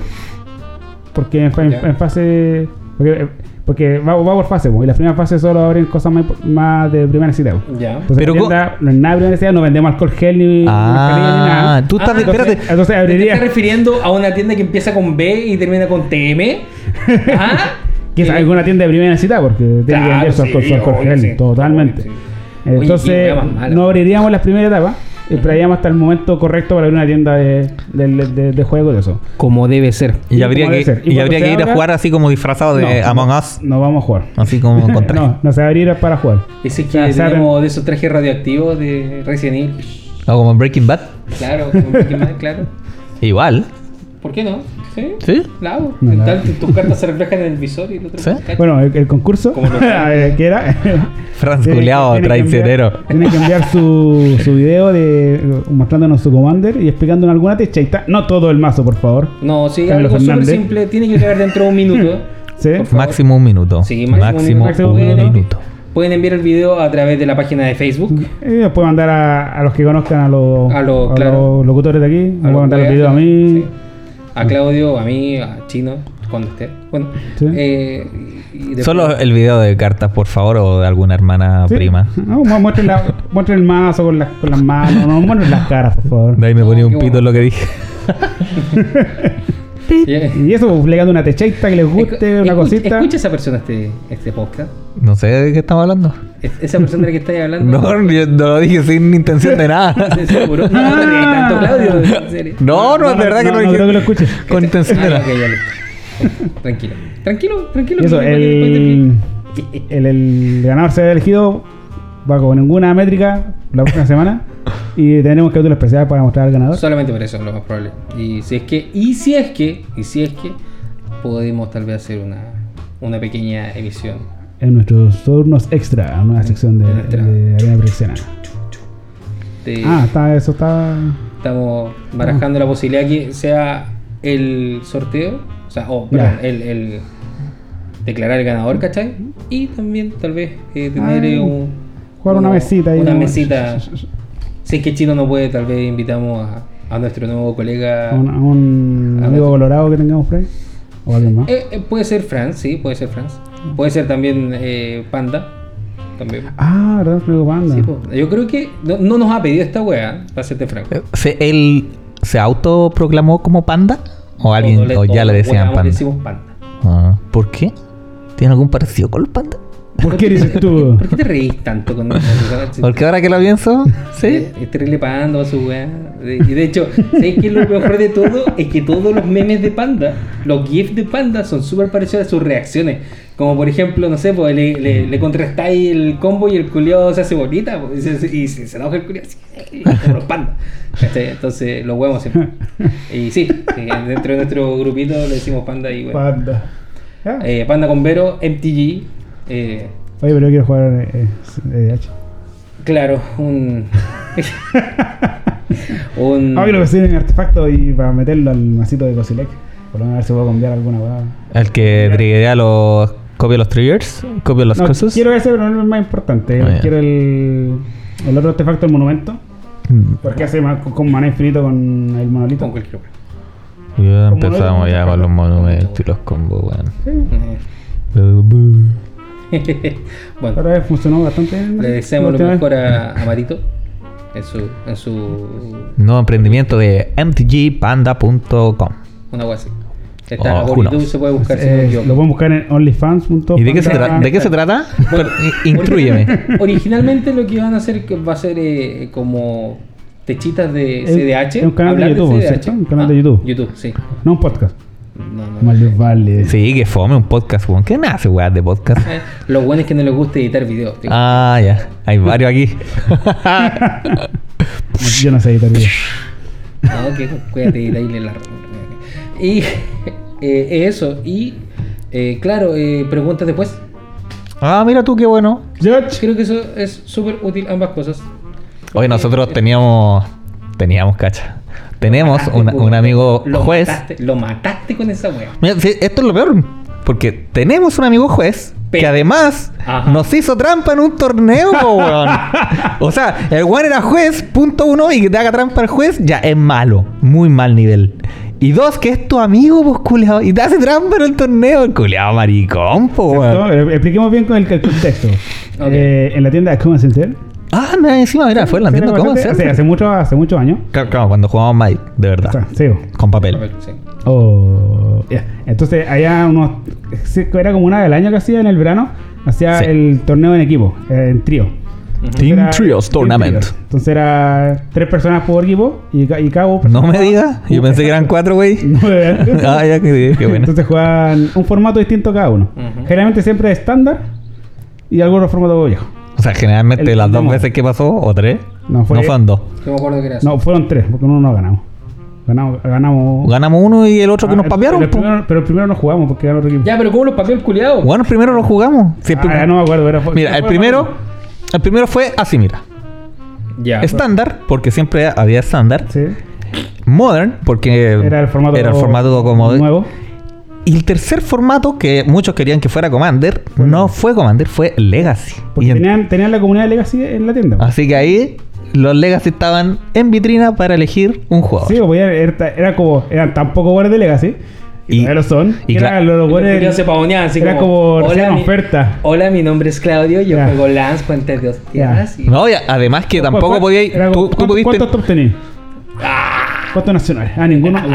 porque en, fase, porque, eh, porque va, va por fase, po, y las primeras fases solo abren cosas más, más de primera necesidad. Ya. Entonces Pero tienda no es nada de primera necesidad, no vendemos alcohol gel ni, Ah, ni nada. tú estás Ah, de- Entonces, espérate. entonces ¿Te abriría... estás refiriendo a una tienda que empieza con B y termina con TM? ¿Ah? Que es Eh, alguna tienda de primera necesidad, porque tiene que vender su sí, alcohol, su alcohol obvio, gel, sí. totalmente. Obvio, sí. Entonces, no abriríamos las primeras etapas, esperaríamos hasta el momento correcto para abrir una tienda de, de, de, de juegos de eso. Como debe ser. Y y habría que, ser. Y y habría que ir a abra- jugar así como disfrazado de No, Among Us. No vamos a jugar. Así como con traje. no, no se va a abrir para jugar. Ese que O sea, se tenemos de esos trajes radioactivos de Resident Evil. O como en Breaking Bad. Claro, como Breaking Bad, claro. Igual. ¿Por qué no? ¿Sí? ¿Sí? La hago. No, la Tal- tus cartas se reflejan en el visor y el otro ¿Sí? Bueno, el, el concurso, que era... Franz que traicionero. enviar- Tiene que enviar su, su video de mostrándonos su commander y explicándonos alguna techita. No todo el mazo, por favor. No, sí, Camilo algo súper simple. Tiene que caer dentro de un minuto. ¿Sí? Máximo un minuto. Sí, máximo un máximo, minuto. un Máximo un minuto. Pueden enviar el video a través de la página de Facebook. Y nos puede mandar a, a los que conozcan a los, A los- a claro. los locutores de aquí. Me puede los mandar el video a mí. sí. A Claudio, a mí, a Chino, cuando esté. Bueno, Sí. eh, y después- Solo el video de cartas, por favor, o de alguna hermana Sí. prima. No, mu- muestren, la- muestren el mazo con las, con las manos. No, muestren las caras, por favor. De ahí me No, ponía un pito en lo que dije. Y eso, pues, plegando una techita que les guste, Escu- una cosita. Escucha esa persona este, este podcast. No sé de qué estamos hablando. Es- Esa persona de la que estáis hablando. No, yo no lo dije sin intención de nada. ¿De seguro? No, no tanto, Claudio. En serio. No, no, es verdad que no, no dije. que lo escuche. Con intención de Ah, nada. Tranquilo. Tranquilo, tranquilo. Y eso, que después del- el, el, el ganador se ha elegido va con ninguna métrica la próxima semana y tenemos capítulo especial para mostrar al ganador. Solamente por eso, lo más probable. Y si es que, y si es que, y si es que, podemos tal vez hacer una, una pequeña emisión. En nuestros turnos extra, una sección de, de Arena Ah, está, eso está. Estamos barajando la posibilidad que sea el sorteo, o sea, o perdón, el, el declarar el ganador, ¿cachai? Y también tal vez eh, tener Ah, un, jugar una uno- mesita ahí, Una mesita. Si es que Chino no puede, tal vez invitamos a, a nuestro nuevo colega. A un, a un A amigo colorado que tengamos por ahí. O alguien más. Eh, eh, puede ser Franz, sí, puede ser Franz. Puede ser también eh, Panda. También. Ah, ¿verdad? Amigo Panda. Sí, po. Yo creo que no, no nos ha pedido esta wea, para serte franco. ¿Se, ¿Él se autoproclamó como panda? ¿O alguien o ya le decían panda? Le decimos Panda. Ah, ¿Por qué? ¿Tiene algún parecido con los pandas? ¿Por qué dices tú? ¿Por qué te reís tanto con eso? Porque ahora que lo pienso, sí. Es, es terrible panda para su weá. De- Y de hecho, ¿sabes qué es lo mejor de todo? Es que todos los memes de panda, los GIFs de panda, son súper parecidos a sus reacciones. Como por ejemplo, no sé, pues le, le, le contrastáis el combo y el culiao se hace bonita pues, y se, y se, se enoja el culiao, así, como los pandas. Entonces lo huevos siempre. Y sí, sí, dentro de nuestro grupito le decimos panda y bueno. Panda. Eh, panda con Vero, MTG. Eh, Oye, pero yo quiero jugar eh, eh, EDH. claro, un. un. Ah, quiero que mi artefacto y para meterlo al masito de Cosilec. Por lo menos a ver si puedo cambiar alguna weá. El que triguea los. copia los triggers, copia las No, cosas. quiero ese, pero no es el más importante. Ah, quiero el, el otro artefacto, el monumento. Mm. Porque hace más, con, con maná infinito con el monolito. Con cualquier. Ya empezamos ya con los monumentos y los combos, weón. Sí. Eh, bueno, Ahora funcionó bastante bien. le deseamos lo mejor a, a Marito en su, en su Nuevo emprendimiento de mtgpanda.com. una así. Está Oh, por who YouTube, knows. se puede buscar si no Eh, lo pueden buscar en onlyfans.com. ¿Y de qué se, tra- de qué se trata? I- Intrúyeme. Originalmente lo que van a hacer que va a ser eh, como techitas de CDH. es un canal de YouTube, CDH. ¿cierto? Un canal Ah, de YouTube. YouTube, sí. No un podcast. Les vale. Sí, que fome un podcast, weón. ¿Qué nace, weón, de podcast? Eh, Lo bueno es que no les gusta editar videos. tío. Ah, ya. Hay varios aquí. Yo no sé editar video. No, que cuídate y dale la Y eh, eso, y eh, claro, eh, preguntas después. ah, mira tú, qué bueno. George. Creo que eso es súper útil, ambas cosas. Hoy nosotros teníamos. Teníamos, cacha. Tenemos Mataste, una- po, un amigo lo juez. Mataste, lo mataste con esa wea. Mira, sí, esto es lo peor. Porque tenemos un amigo juez que además Ajá. nos hizo trampa en un torneo, po, weón. O sea, el weón era juez, punto uno, y que te haga trampa al juez, ya es malo. Muy mal nivel. Y dos, que es tu amigo, pues, culiao. Y te hace trampa en el torneo, el culiao maricón, po, weón. Expliquemos bien con el, el contexto. Eh, en la tienda de Common Center. Ah, encima, mira, fue en la tienda Hace- cómo hace, hace, mucho, hace muchos años. Claro, claro, cuando jugábamos Magic, de O verdad. sea, sí. Con papel. Sí. Oh. Entonces, allá unos. Era como una del año que hacía en el verano. Hacía Sí. el torneo en equipo, en trío. Entonces Team era- Trios Team Tournament. Trios. Entonces era tres personas por equipo y, y cada No me digas, yo pensé que eran cuatro, güey. No. Ah, ya que qué bueno. Entonces juegan un formato distinto cada uno. Generalmente siempre estándar y algunos formatos viejos. O sea, generalmente El- las dos no. veces que pasó, o tres, No, fue- no fueron dos. Yo me acuerdo que era así. No, fueron tres, porque uno no ganamos. Ganamos. ganamos Ganamos uno y el otro que Ah, nos papearon. el po. primero- pero el primero no jugamos porque ganó otro equipo. Ya, pero ¿cómo los papeó el culiado? Bueno, el primero jugamos. Ah, prim- ya no me acuerdo. Era, Mira, el primero, el primero fue así, mira. Ya. Estándar, porque siempre había estándar. Sí. Modern, porque Era el formato, era el formato como nuevo. Y el tercer formato que muchos querían que fuera Commander, no fue Commander, fue Legacy. Porque Y en- tenían, tenían la comunidad de Legacy en la tienda. Así que ahí los Legacy estaban en vitrina para elegir un jugador. Sí, porque era, era como. Eran tan pocos buenos de Legacy. Y, Y- son. y eran los, buenos- se pavoneaban así Era como recién mi- oferta. Hola, mi nombre es Claudio, yo juego Lance, Puente de Hostias. y- No, y además que tampoco ¿Cuál- podíais. era Tú, como- ¿cuántos- pudiste. ¿Cuántos top tenías? ¿Cuántos nacionales? Ah, ninguno.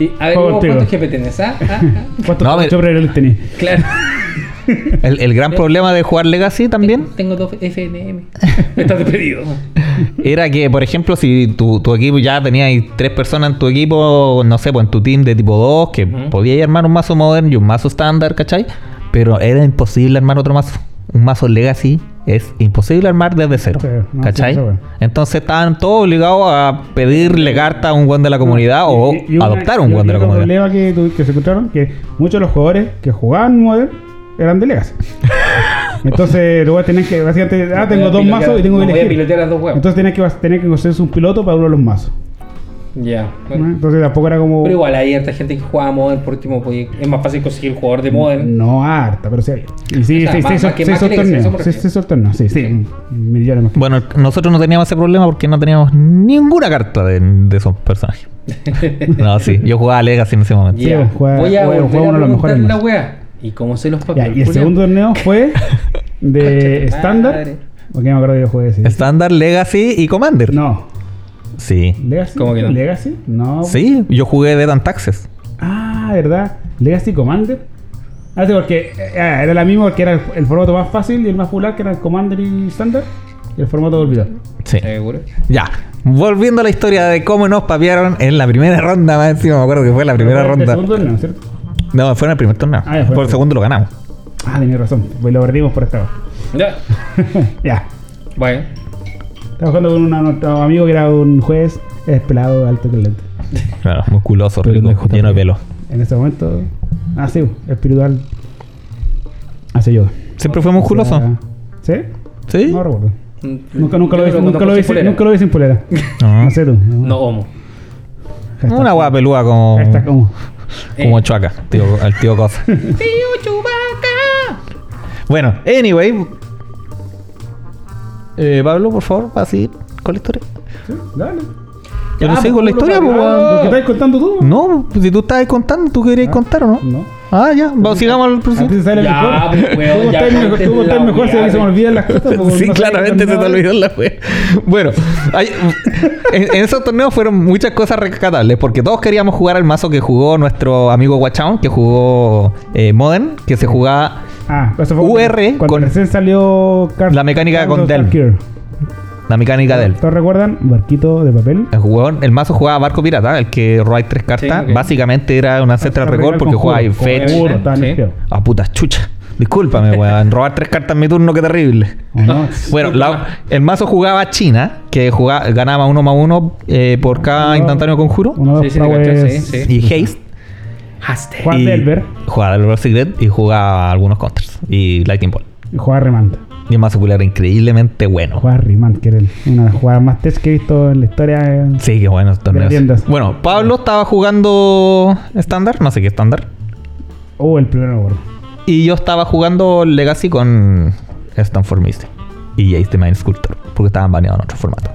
Y- a ver, Juego ¿vos contigo. ¿cuántos GP tenés? Ah, ah, ah. ¿Cuántos No, mira. tenías? Claro. El, el gran problema de jugar Legacy también Tengo dos FNM. Estás despedido. era que, por ejemplo, si tu, tu equipo ya tenías tres personas en tu equipo, no sé, pues en tu team de tipo 2, que Ujú. podías armar un mazo modern y un mazo estándar, ¿cachai? Pero era imposible armar otro mazo. Un mazo Legacy es imposible armar desde cero, Sí, no, ¿cachai? sí. Entonces estaban todos obligados a pedirle carta a un buen de la comunidad o Y- y una- adoptar un buen de la comunidad. problema que, tu- que se encontraron que muchos de los jugadores que jugaban Modern eran de Legacy. Entonces, luego tenían que, básicamente, ah, tengo dos mazos y tengo que Voy a elegir. pilotear las dos. Entonces tenían que, tenían que conseguirse un piloto para uno de los mazos. Ya. ¿no? bueno. Entonces tampoco era como. Pero igual hay harta gente que juega Modern por último, pues, es más fácil conseguir jugador de Modern. No harta, pero sí había. Y sí, O sea, sí, más- sí, más sí, torneos. Sí, sí, torneos. Sí, sí. Millones más. Bueno, nosotros no teníamos ese problema porque no teníamos ninguna carta de, de esos personajes. No, sí, yo jugaba Legacy en ese momento. Sí, Ya. juega- Voy a juega uno a de los mejores la wea. ¿Y cómo se los papeles? y el segundo torneo fue de estándar. Porque me acuerdo que yo jugué ese. Estándar, Legacy y Commander. No. Sí. ¿Legacy? ¿Cómo que no? ¿Legacy? No. Sí, yo jugué de Taxes. Ah, ¿verdad? Legacy Commander. Ah, sí, porque eh, era la misma porque era el, el formato más fácil y el más popular que era el Commander y Standard. Y el formato de olvidar. Sí. Seguro. Ya. Volviendo a la historia de cómo nos papearon en la primera ronda, más encima me acuerdo que fue la primera Fue ronda. segundo torneo, ¿cierto? No, fue en el primer torneo. Ah, ya fue. Por el segundo lo ganamos. Ah, tenía razón. Pues lo perdimos por esta vez. Ya. ya. Bueno. Estaba jugando con una- nuestro amigo que era un juez, es pelado, alto que lente. Claro, musculoso, rico, lleno de pelo. En ese momento. Ah, sí, espiritual. Hace yo. ¿Siempre fue musculoso? ¿Sí? ¿Sí? No recuerdo. Nunca, nunca, Yo lo vi, nunca, lo vi, nunca lo vi sin polera. No. No sé tú. No homo. Una hueá pelúa como, hashtag como. como Eh. Chuaca, tío, el tío Cosa. Tío Chubaca. Bueno, anyway. Eh, Pablo, por favor, va a seguir con la historia. Sí, dale. Yo no Ya, sigo con la pues, historia, pues, Ah. ¿Lo que estás contando tú? No, pues, si tú estabas contando, ¿tú querías Ah, contar o no? No. Ah, ya, vamos, sigamos al Ya, mejor. pues, Tú estás mejor, tú estás se me olvidan las cosas. Sí, no claramente se te nada. olvidó la wea. Bueno, hay- en, en esos torneos fueron muchas cosas rescatables porque todos queríamos jugar al mazo que jugó nuestro amigo Guachón, que jugó eh, Modern, que se jugaba Ah, eso fue UR cuando con- recién salió Car- La mecánica con Carlos. Starkir. la mecánica de él. ¿Todos recuerdan? Barquito de papel. El, jugador- el mazo jugaba Barco Pirata, el que roba tres cartas. Sí. Básicamente era un Ancestral Record porque jugaba ahí Fetch. Estaban Sí. limpiados. A puta chucha. Discúlpame, weón. Robar tres cartas en mi turno, qué terrible. ¿O no? Bueno, la- el mazo jugaba China, que jugaba, ganaba uno más uno eh, por cada instantáneo conjuro. Uno, sí, sí. Y Haste. Haste. Juan Delver. Jugaba Delver Secret y jugaba algunos counters. Y Lightning Ball. Y jugaba Remand. Y el mazo culiar era increíblemente bueno. Jugaba Remand, que era una de las jugadas más test que he visto en la historia. eh. Sí, qué buenos torneos. tiendas. Bueno, Pablo estaba jugando estándar, no sé qué estándar. Oh, el primero, bueno. Y yo estaba jugando Legacy con Stanford Mystic y Jace the Mind Sculptor, porque estaban baneados en otro formato.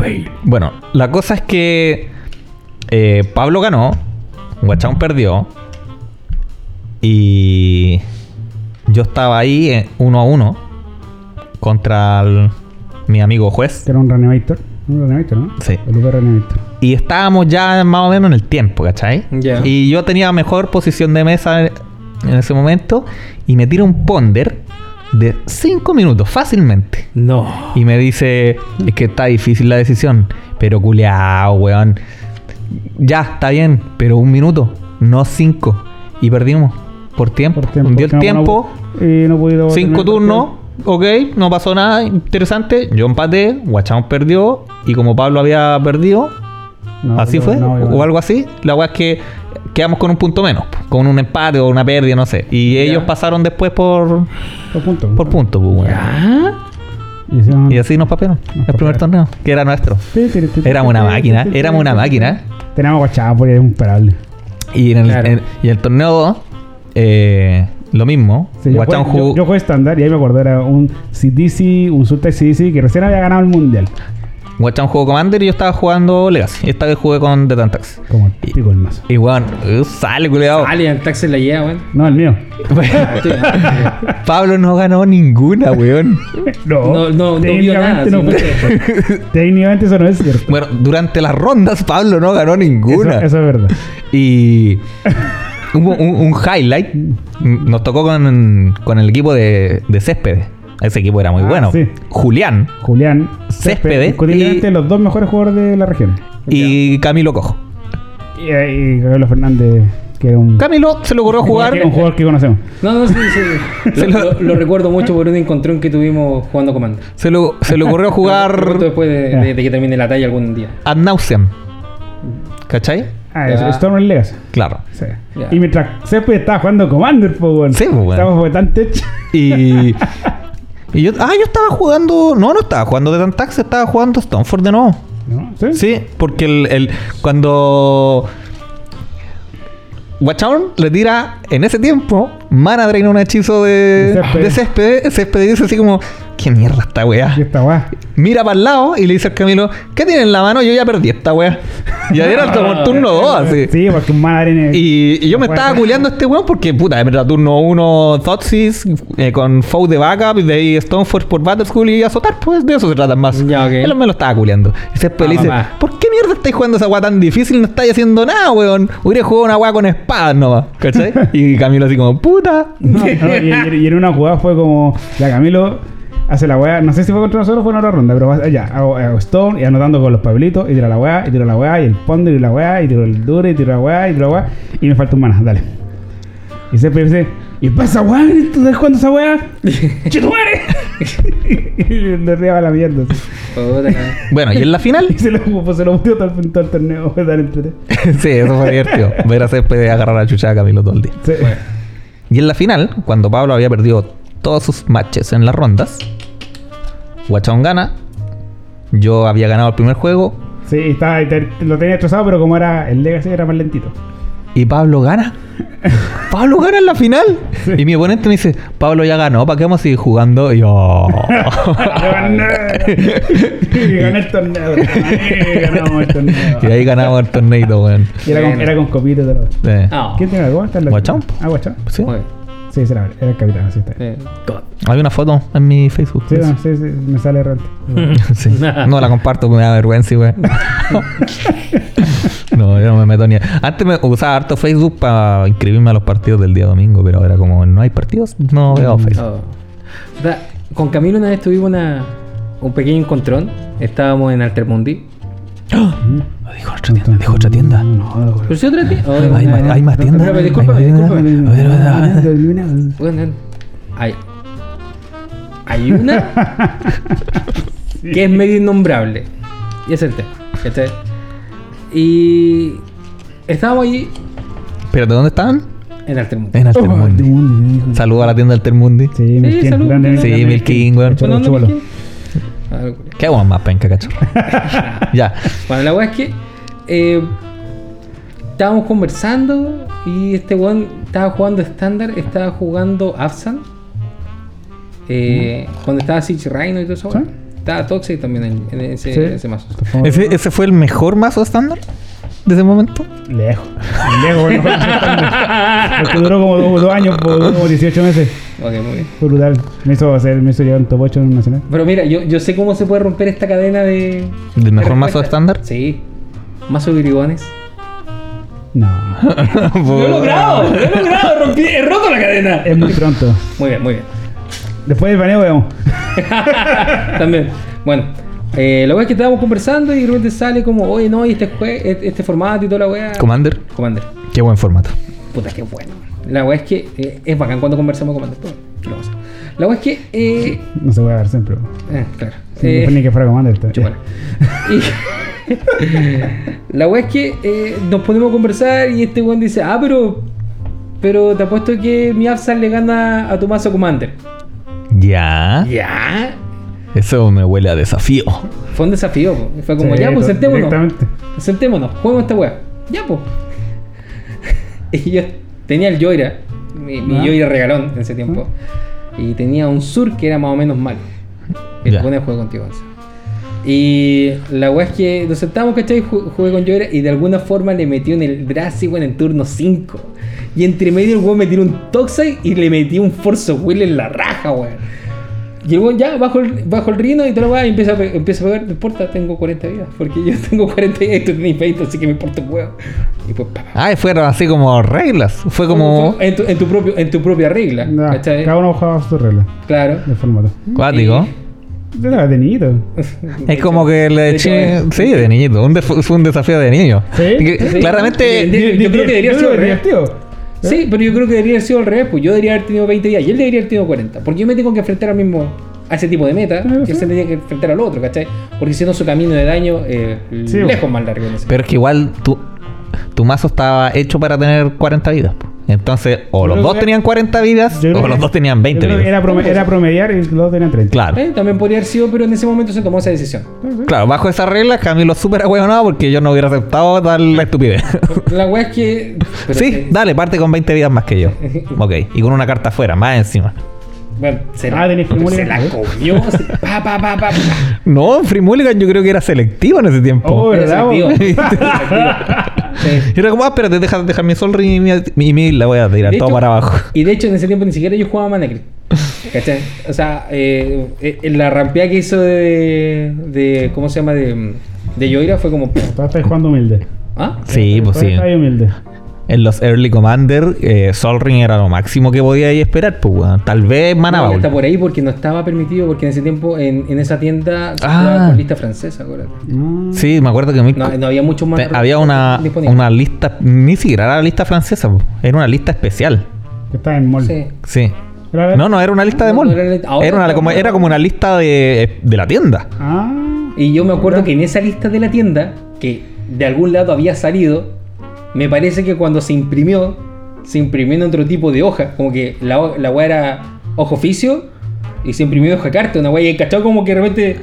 Sí. Bueno, la cosa es que eh, Pablo ganó, Guachán perdió y yo estaba ahí eh, uno a uno contra el- mi amigo juez Que era un Reanimator. Un Reanimator, ¿no? Sí. El UP Reanimator. y estábamos ya más o menos en el tiempo, ¿cachai? Ya. Y yo tenía mejor posición de mesa en ese momento y me tira un ponder de 5 minutos fácilmente. No. Y me dice, es que está difícil la decisión, pero culeado, weón. Ya, está bien, pero un minuto, no cinco. Y perdimos por tiempo. Por tiempo. Dio el tiempo, no- no cinco turnos, ok, no pasó nada interesante. Yo empaté, Guachán perdió, y como Pablo había perdido, No, ¿Así fue? o algo así. La weá es que quedamos con un punto menos, con un empate o una pérdida, no sé. Y Ya. ellos pasaron después por, Por punto. por punto. Y decían- Y así nos papearon. El primer torneo, que era nuestro. Éramos una máquina, éramos una máquina. Teníamos guachapo y era imparable. Y en el, Claro. en- y el torneo 2, eh, lo mismo. Sí, yo, Guachán jugué, jugó. yo, yo jugué estándar y ahí me acuerdo, era un CDC, un Sultai CDC que recién había ganado el mundial. Guachán jugó Commander y yo estaba jugando Legacy. Esta vez jugué con The Tantax. Como el pico el mazo. Y weón, uh, sale, culiado. Alien el taxi la lleva, weón. No, el mío. Pablo no ganó ninguna, weón. No, No, no, no vio nada. técnicamente no sí, fue. Técnicamente eso no es cierto. Bueno, durante las rondas Pablo no ganó ninguna. Eso, eso es verdad. Y hubo un, un highlight. Nos tocó con, con el equipo de, de Céspedes. Ese equipo era muy Ah, bueno. sí. Julián Julián Céspedes indiscutiblemente y- los dos mejores jugadores de la región. y Camilo Cojo. Y, y Carlos Fernández, que era un, Camilo se logró jugar. un jugador que conocemos. No, no, sí, sí. Lo, lo- lo- lo recuerdo mucho por un encontrón que tuvimos jugando Commander. Se, lo, se le ocurrió Lo recuerdo jugar después de, de- de que termine la talla algún día. ad nauseam. ¿Cachai? Ah, es Storm Legacy. Claro. Sí. Y mientras Céspedes estaba jugando Commander, pues, weón. Sí, pues, weón. Estábamos fue tan tech. Y. Y yo, ah, yo estaba jugando. No, no estaba jugando de Tantax, estaba jugando Stoneford de nuevo. ¿No? ¿Sí? Sí, porque el, el- cuando Watchown le tira en ese tiempo Mana Drain un hechizo de, De césped. de césped, césped dice así como, ¿qué mierda esta weá? Y esta weá. Mira para el lado y le dice al Camilo, ¿qué tiene en la mano? Yo ya perdí esta weá. Y ahí era como el turno 2, así. Sí, porque un Mandarin Y, y yo me estaba culeando a este weón porque, puta, era turno 1 Thoughtseize eh, con Foe de backup y de ahí Stoneforge por Battle School y azotar, pues de eso se trata más. Ya, ok. Él me lo estaba culeando. Y después le Ah, dice, mamá. ¿por qué mierda estáis jugando esa weá tan difícil? No estáis haciendo nada, weón. Hubiera jugado una weá con espadas nomás, ¿cachai? y Camilo así como, puta. No, no, y, y en una jugada fue como, ya Camilo hace la weá, no sé si fue contra nosotros o fue en otra ronda, pero hago, hago Stone y anotando con los pablitos y tiro la weá, y tiro la weá, y el ponder y la weá, y tiro el dure, y tiro la weá, y tiro la weá, y me falta un mana, dale. Y se dice, ¿y pasa weá? ¿Tú estás jugando esa weá? ¡Chetumare! y le riaba la mierda. Bueno, y en la final, Y se lo, pues, se lo metió todo el, todo el torneo, sí, eso fue divertido. Ver a Césped agarrar a chucha a Camilo todo el día. Sí. Y en la final, cuando Pablo había perdido todos sus matches en las rondas, Guachón gana. Yo había ganado el primer juego Sí, estaba, lo tenía destrozado, pero como era el Legacy era más lentito. Y Pablo gana. Pablo gana en la final. Y mi oponente me dice, Pablo ya ganó, ¿para qué vamos a seguir jugando? Y yo... Yo gané. Y gané el torneo. Y ganamos el torneo. y ahí ganamos el torneo, weón. Y era con, era con copito. Eh, Ah. ¿Quién tiene la- Guachón. Ah, Guachón. ¿sí? Sí, sí, era, era el capitán, así está. Eh. Hay una foto en mi Facebook. Sí, no, sí, sí, me sale. Sí. No la comparto porque me da vergüenza, güey. no, yo no me meto ni. Antes me usaba harto Facebook para inscribirme a los partidos del día domingo, pero ahora como no hay partidos, no veo Facebook. Oh. O sea, con Camilo una vez tuvimos una, un pequeño encontrón. Estábamos en Altermundi. Dijo otra tienda, dijo otra tienda. No, no, ¿Pero si otra? Oh, Hay más- hay tiendas. Discúlpame, discúlpame. A ver, a ver. Bueno, hay, hay una que es medio innombrable. Y es el tema. ¿cachai? Y estábamos allí Espérate, ¿dónde estaban? en Altermundi. En Oh, Altermundi. Saludos a la tienda Altermundi. Sí, Milkin, salud. grande Sí, Milkin. Milkin, weón. Qué guay más penca, cacho. ya. Bueno, la weá es que eh, estábamos conversando y este weón estaba jugando estándar, estaba jugando Afsan. Eh, Cuando estaba Siege Rhino y todo eso. ¿Sí? Estaba Toxic también en, en ese, Sí. ese mazo. ¿Ese, ¿Ese fue el mejor mazo estándar de ese momento? Lejos. Lejos, bueno, Porque duró como dos, años, como 18 meses. Ok, muy bien. Fue brutal. Me hizo hacer, me hizo llevar un top 8 en un nacional. Pero mira, yo, yo sé cómo se puede romper esta cadena de. ¿Del mejor de mazo respuesta. estándar? Sí. Mazo de bribones. No. ¡Lo he logrado! ¡Lo he logrado! Rompí, ¡He roto la cadena! Es muy pronto. Muy bien, muy bien. Después del baneo veamos. También. Bueno, eh, la es que estábamos conversando y de repente sale como, oye, no, y este, jue- este este formato y toda la wea. Commander. Commander. Qué buen formato. Puta, qué bueno. La wea es que eh, es bacán cuando conversamos con Commander. pero. La wea es que. Eh, No se puede dar siempre. eh, claro. Sí, Eh, ni que fuera Commander. está- chúpala. La weá es que eh, nos ponemos a conversar y este weón dice, ah, pero. Pero te apuesto que mi Absal le gana a tu mazo Commander. Ya. Ya. Eso me huele a desafío. Fue un desafío, po. Fue como, Sí, ya, pues sentémonos. Sentémonos, juguemos esta weá. Ya, pues. y yo tenía el Joira, mi, mi Ah. Joira regalón en ese tiempo. Y tenía un Sur que era más o menos malo. Y Ya. le pone juego contigo. Y la weá es que nos sentamos, ¿cachai? Ju- Jugué con Joira y de alguna forma le metió en el Drazi, weón, en turno 5. Y entre medio el weón me tiró un Toxai y le metí un Force of Will en la raja, weón. Y el weón ya bajo el, bajo el rino y toda la weá y empieza a, empieza a pegar, no importa, tengo 40 vidas. Porque yo tengo 40 vidas y tú tenés 20, así que me importa un huevo. Y pues, pa, pa. Ah, y fueron así como reglas. Fue como Fue en, tu, en, tu propio, en tu propia regla. Nah, ¿cachai? cada uno bajaba su regla Claro. de formato. cuático. De la de niñito. Es como que le de eché. Sí, de niñito. Un fue un desafío de niño. Sí. Que Sí. Claramente. Yo- yo creo que debería ser creo que divertido. Sí, pero yo creo que debería haber sido al revés, pues yo debería haber tenido 20 días y él debería haber tenido 40. Porque yo me tengo que enfrentar al mismo, a ese tipo de meta, y él sí. se tenía que enfrentar al otro, ¿cachai? Porque si no su camino de daño eh, Sí, lejos más largo. Pero es que igual tu, tu mazo estaba hecho para tener 40 vidas. po. Entonces, o Yo los dos que- tenían 40 vidas, o que- los dos tenían 20 yo creo que vidas. Era, prome- era promediar y los dos tenían 30. Claro. Eh, También podría haber sido, pero en ese momento se tomó esa decisión. Claro, bajo esa regla, Camilo súper ahueonado porque yo no hubiera aceptado dar la estupidez. La weá es que. sí, que- dale, parte con 20 vidas más que yo. Ok, y con una carta afuera, más encima. Bueno, se Ah, la, se la comió. así, pa, pa, pa, pa, pa. No, Free Mulligan yo creo que era selectivo en ese tiempo. Oh, Era ¿verdad? selectivo. Sí. Y era como, ah, espérate, deja, dejar mi sol y mi, mi, mi- la voy a tirar todo hecho- para abajo. Y de hecho, en ese tiempo ni siquiera yo jugaba Manacry. ¿Cachai? O sea, eh, eh, la rampea que hizo de, de. ¿Cómo se llama? De, de Yoira fue como. Estáis jugando humilde. ¿Ah? Sí, pues sí. Estáis humilde. En los Early Commander, eh, Sol Ring era lo máximo que podía ahí esperar, pues, weón. Tal vez Mana No, está por ahí porque no estaba permitido, porque en ese tiempo en, en esa tienda se Ah. jugaba con lista francesa, acuérdate. Ah, Sí, me acuerdo que mi- No, no había mucho más. te- había una, una lista, ni siquiera era la lista francesa, po. era una lista especial. que está en mall. Sí. Sí. No, no, era una lista de No, mall. no era una, como, era como una lista de, de la tienda. Ah. Y yo me acuerdo que en esa lista de la tienda, que de algún lado había salido, me parece que cuando se imprimió, se imprimió en otro tipo de hoja. Como que la, la weá era hoja oficio y se imprimió hoja carta. Una weá y cachado como que de repente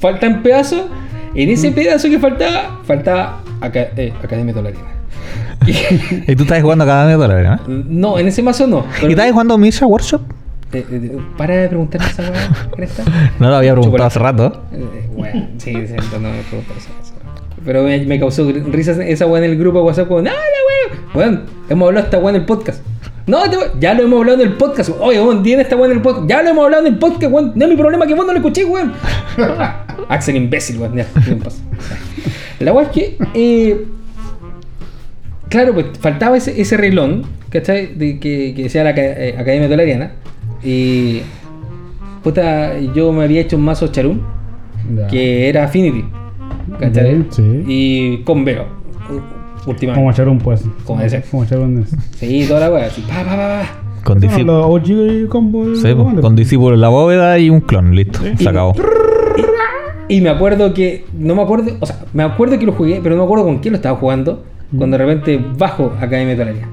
faltan pedazos. En ese pedazo que faltaba, faltaba aca- eh, Academia Tolarina. Y tú estabas jugando cada mes dólares, ¿no? no, en ese mazo no. ¿Y estabas jugando Misha Workshop? eh, eh, para de preguntarme esa weá. No lo había preguntado Chocolate. hace rato. Eh, bueno, sí, sí, no me pregunto eso. eso. Pero me, me causó risas esa weá en el grupo de WhatsApp como, no, la. Bueno, hemos hablado esta weá en el podcast. No, ya lo hemos hablado en el podcast. Oye, weón, tiene esta weá en el podcast. Ya lo hemos hablado en el podcast, weón. No es mi problema que vos no lo escuché, weón. Axel imbécil, weón. Ya, pasa. La weá es que, eh, claro, pues faltaba ese, ese relón, ¿cachai? De que, que decía la eh, Academia Dolariana. Y, puta, yo me había hecho un mazo charum que era Affinity. ¿Cachai? Sí. Y con Veo. Últimamente. Como echar un pues. Como ese. Como echar un. Sí, toda la weá. Así, pa, pa, pa, pa. Con, discípulos sí, con discípulos en la bóveda y un clon, listo. Se acabó. Y me acuerdo que. No me acuerdo. O sea, me acuerdo que lo jugué, pero no me acuerdo con quién lo estaba jugando. Cuando de repente bajo Academia Tolaria.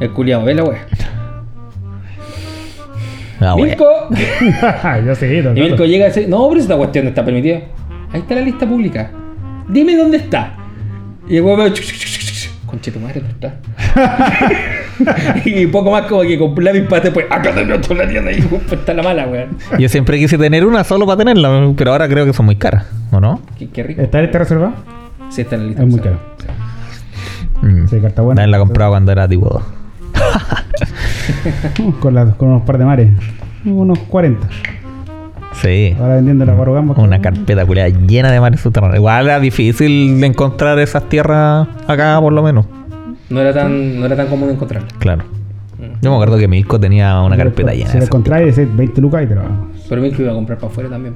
El culiado, ¿ves la weá? Wea. Milko. Yo sé, Y Milko llega y dice: No, pero esta cuestión no está permitida. Ahí está la lista pública. Dime dónde está. Y el weón tu madre, ¿dónde está? y poco más como que con lápiz para después. Academia Tolaria. Y pues, está la mala, weón. Yo siempre quise tener una solo para tenerla, pero ahora creo que son muy caras, ¿o no? Qué, qué rico. ¿Está esta reservada? Sí, está en la lista. Es muy caro. sí. Mm. Sí, carta buena. Nadie la compraba cuando era tipo 2. Con, la- con unos par de mares. Unos 40. Sí. Ahora vendiendo la Guarugamba. Una carpeta culiada llena de mares subterráneos. Igual era difícil de encontrar esas tierras acá, por lo menos. No era tan, no era tan común encontrarla. Claro. Yo me acuerdo que Milko tenía una carpeta llena Si lo encontráis, decís 20 lucas y te lo hago. Pero Milko iba a comprar para afuera también.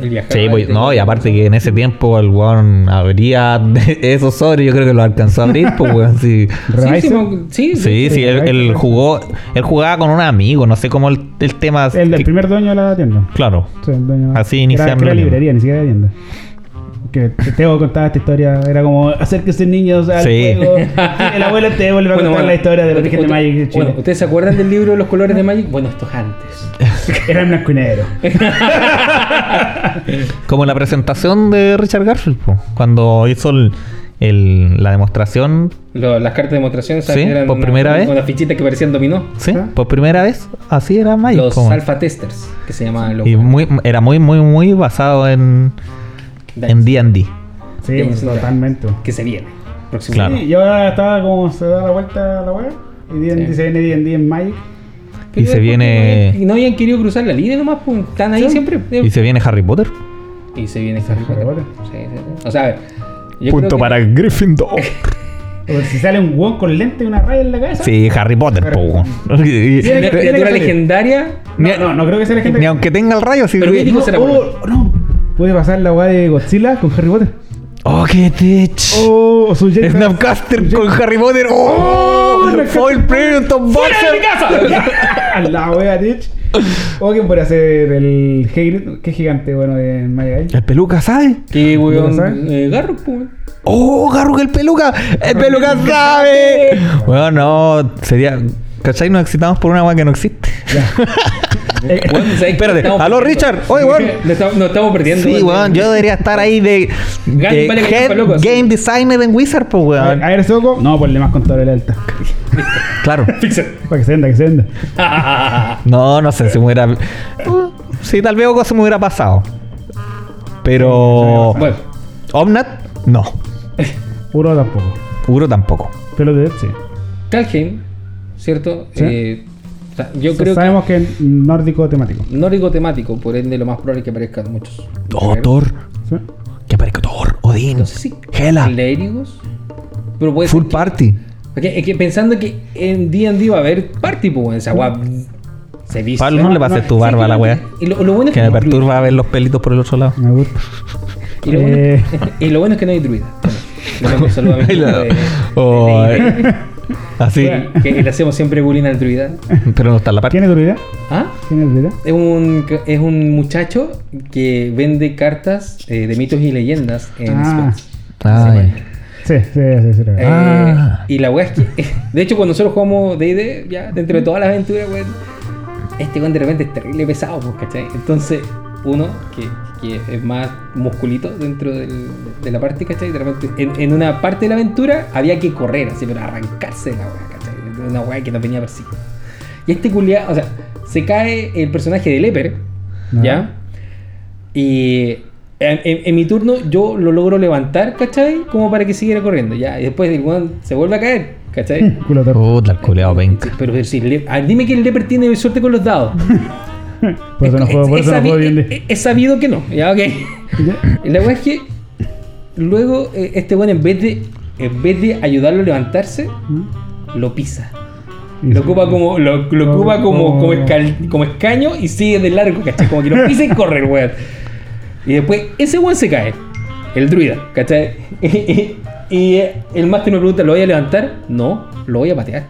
El viajar. Sí, pues, no, y aparte que en ese tiempo el weón abría esos sobres, yo creo que lo alcanzó a abrir, pues weón, sí. Sí, sí, sí, Sí, sí, él, él jugó, él jugaba con un amigo, no sé cómo el, el tema. El, el que- primer dueño de la tienda. Claro. Sí, el dueño. Así Era, la librería, ni siquiera tienda. Que Teo contaba esta historia, era como acérquese niños al Sí. juego. El abuelo Teo le va a contar la historia del origen de Magic Chile. Bueno, ¿ustedes se acuerdan del libro de los colores de Magic? Bueno, esto es antes. Era en blanco y negro. Como la presentación de Richard Garfield, po, cuando hizo el- el- la demostración, Lo- las cartas de demostración ¿sabes? Sí, eran por una- primera vez. Unas fichitas que parecían dominó. ¿sí? ¿Ah? Por primera vez, así era Magic. Los como- alpha testers, que se llamaban los y muy, era muy, muy, muy basado en en D&D. Sí, pues, Sí, totalmente. que se viene. Próximo Claro. Sí, y ahora estaba como se da la vuelta a la web. Y D&D Sí. se viene D&D en Magic. Y se viene- Y no habían querido cruzar la línea nomás, pues están ahí Sí. siempre. Y se viene Harry Potter. Y se viene Harry Harry Potter. Potter. Sí, sí, sí. O sea, a ver. yo creo que- Gryffindor. O si sale un hueón con lente y una raya en la cabeza. Sí, Harry Potter, po. Criatura legendaria. No, no, no creo que sea gente. Ni aunque tenga el rayo, sí. Pero no, será oh, no. Puede pasar la weá de Godzilla con Harry Potter. Oh, qué tech. Oh, su jet- Snapcaster con Harry Potter. Oh, Snapcaster. Foil Premium Top Boxer. la wea, Tich. O quién podría ser el Hagrid, qué gigante bueno de Magic. El peluca, ¿sabe? ¿No weón. Eh, Garro, pues. Oh, Garro, el peluca. El peluca sabe. Bueno, no, sería. ¿Cachai? Nos excitamos por una weá que no existe. Eh, Espérate, Estamos aló. Richard. Oye, weón. Nos estamos, nos estamos perdiendo. Sí, weón. yo debería estar ahí de, vale, head loco, game designer en Wizard, pues, weón. a ver, Soco. No, ponle más contador el alta. Claro. Fixer. Para que se venda, que se venda. No, no sé si me hubiera. Sí, tal vez algo se me hubiera pasado. Pero. bueno, Omnat, no. Uro tampoco. Uro tampoco. Pelo de sí. Kalheim, ¿cierto? Sí. Eh, o sea, yo creo Sabemos que es nórdico temático. que nórdico temático, por ende lo más probable es que aparezcan muchos. Oh, Thor. ¿Sí? Que aparezca Thor, Odín, No sé si Hela, clérigos, pero puede Full ser. Party. Porque es que pensando que en D&D va a haber party, pues, esa guap se viste. Pablo, no le pases tu barba a la wea. Y lo, lo bueno es Que me no druida. perturba ver los pelitos por el otro lado. Me gusta. Y lo, bueno, Eh. y lo bueno es que no hay druida. Bueno, a mi de- de- Oh, de- Así. que le hacemos siempre bullying al druida. Pero no está en la parte. ¿Quién es druida? ¿Ah? ¿Quién es druida? Es un, es un muchacho que vende cartas eh, de mitos y leyendas en Ah. Ay. Sí, sí, sí. sí, sí. Eh, Ah. Y la weá es que, de hecho, cuando nosotros jugamos DD, ya dentro de todas las aventuras, weón, este weón de repente es terrible pesado, pues, ¿cachai? Entonces, uno que, que es más musculito dentro del- de la parte, ¿cachai? De repente, en, en una parte de la aventura había que correr, así, pero arrancarse de la weá, ¿cachai? De Una weá que nos venía persiguiendo. Y este culiado, o sea, se cae el personaje de Leper, ¿ya? Y en, en- en mi turno yo lo logro levantar, ¿cachai? Como para que siguiera corriendo, ya. Y después el weón se vuelve a caer, ¿cachai? Puta, el culeado penca. Pero si le- ah, dime que el Leper tiene suerte con los dados. Por eso no Es- juego, por es eso no sabi- juego D&D. es- es sabido que no, ya, ok. La weá es que luego eh, este weón en vez de en vez de ayudarlo a levantarse, lo pisa. Lo ocupa como, lo, lo ocupa como, como, oh. escal- como escaño y sigue de largo, ¿cachai? Como que lo pisa y corre el weón. Y después ese weón se cae. El druida, ¿cachai? Y, y, eh, el máster me pregunta, ¿lo voy a levantar? No, lo voy a patear.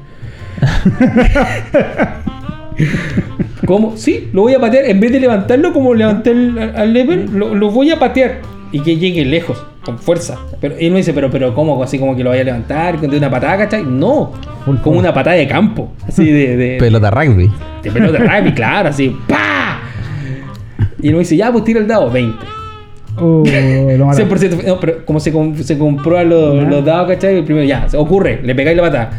¿Cómo? Sí, lo voy a patear. En vez de levantarlo como levanté al, al level, lo, lo voy a patear. Y que llegue lejos, con fuerza. Pero él me dice, pero, pero ¿cómo? Así como que lo vaya a levantar de una patada, ¿cachai? No, como una patada de campo. Así de, de, Pelota rugby. de pelota rugby, claro, así, ¡pa! Y él me dice, ya, pues tira el dado, 20. Oh, lo mata. 100%, no, pero como se, com- se comprueban los, los dados, ¿cachai? El primero ya, ocurre, le pegáis la patada.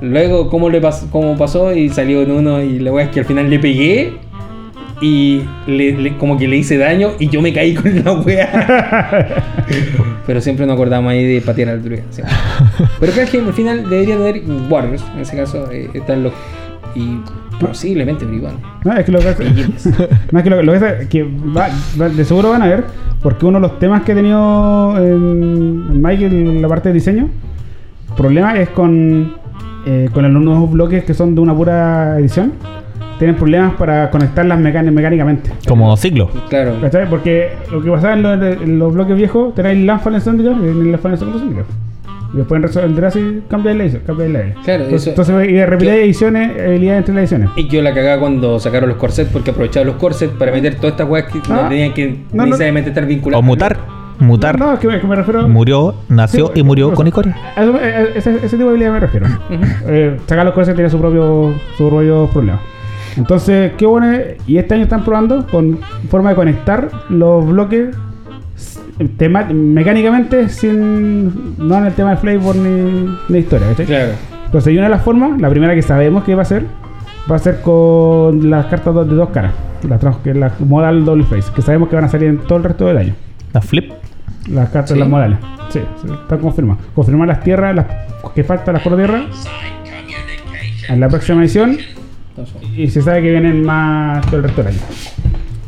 Luego, ¿cómo, le pas- cómo pasó? Y salió en uno y la weá es que al final le pegué y le, le- como que le hice daño y yo me caí con la weá. pero siempre nos acordamos ahí de patear al druida. siempre. Pero creo que al final debería tener Warriors, en ese caso eh, están los... y posiblemente Bribón. No, es que lo que No, es que lo, lo que que va- va- de seguro van a ver, porque uno de los temas que he tenido en, en Michael en la parte de diseño, problema es con, eh, con los nuevos bloques que son de una pura edición. Tienen problemas para conectarlas mecán- mecánicamente. Como ciclo. Claro. ¿Cachai? Porque lo que pasaba en los, en los bloques viejos, tenéis la Fallen Syndicate y en la Fallen Syndicate. Y después resolver así, cambiar la edición. Cambiar la edición. Claro, entonces, eso- entonces, y de repetir yo- ediciones, habilidades entre las ediciones. Y yo la cagaba cuando sacaron los corsets porque aprovechaban los corsets para meter todas estas weas que no Ah. tenían que No, no. necesariamente estar vinculadas. O mutar. Mutar, No, es que me, que me refiero. murió, nació Sí, y murió con Icoria. eso- a ese, ese tipo de habilidad me refiero. eh, sacar los cosas tiene su propio, su propio problema. Entonces, qué bueno. es- Y este año están probando con forma de conectar los bloques tema- mecánicamente sin. No en el tema de flavor ni de historia, ¿cachai? Claro. Entonces, y una de las formas, la primera que sabemos que va a ser, va a ser con las cartas de dos caras. Las trans- que la modal double face, que sabemos que van a salir en todo el resto del año. La flip. Las cartas, Sí. las modales. Sí, sí, están confirmadas. Confirmar las tierras, las que faltan las cuatro tierras. En la próxima edición. Y se sabe que vienen más todo el resto del año.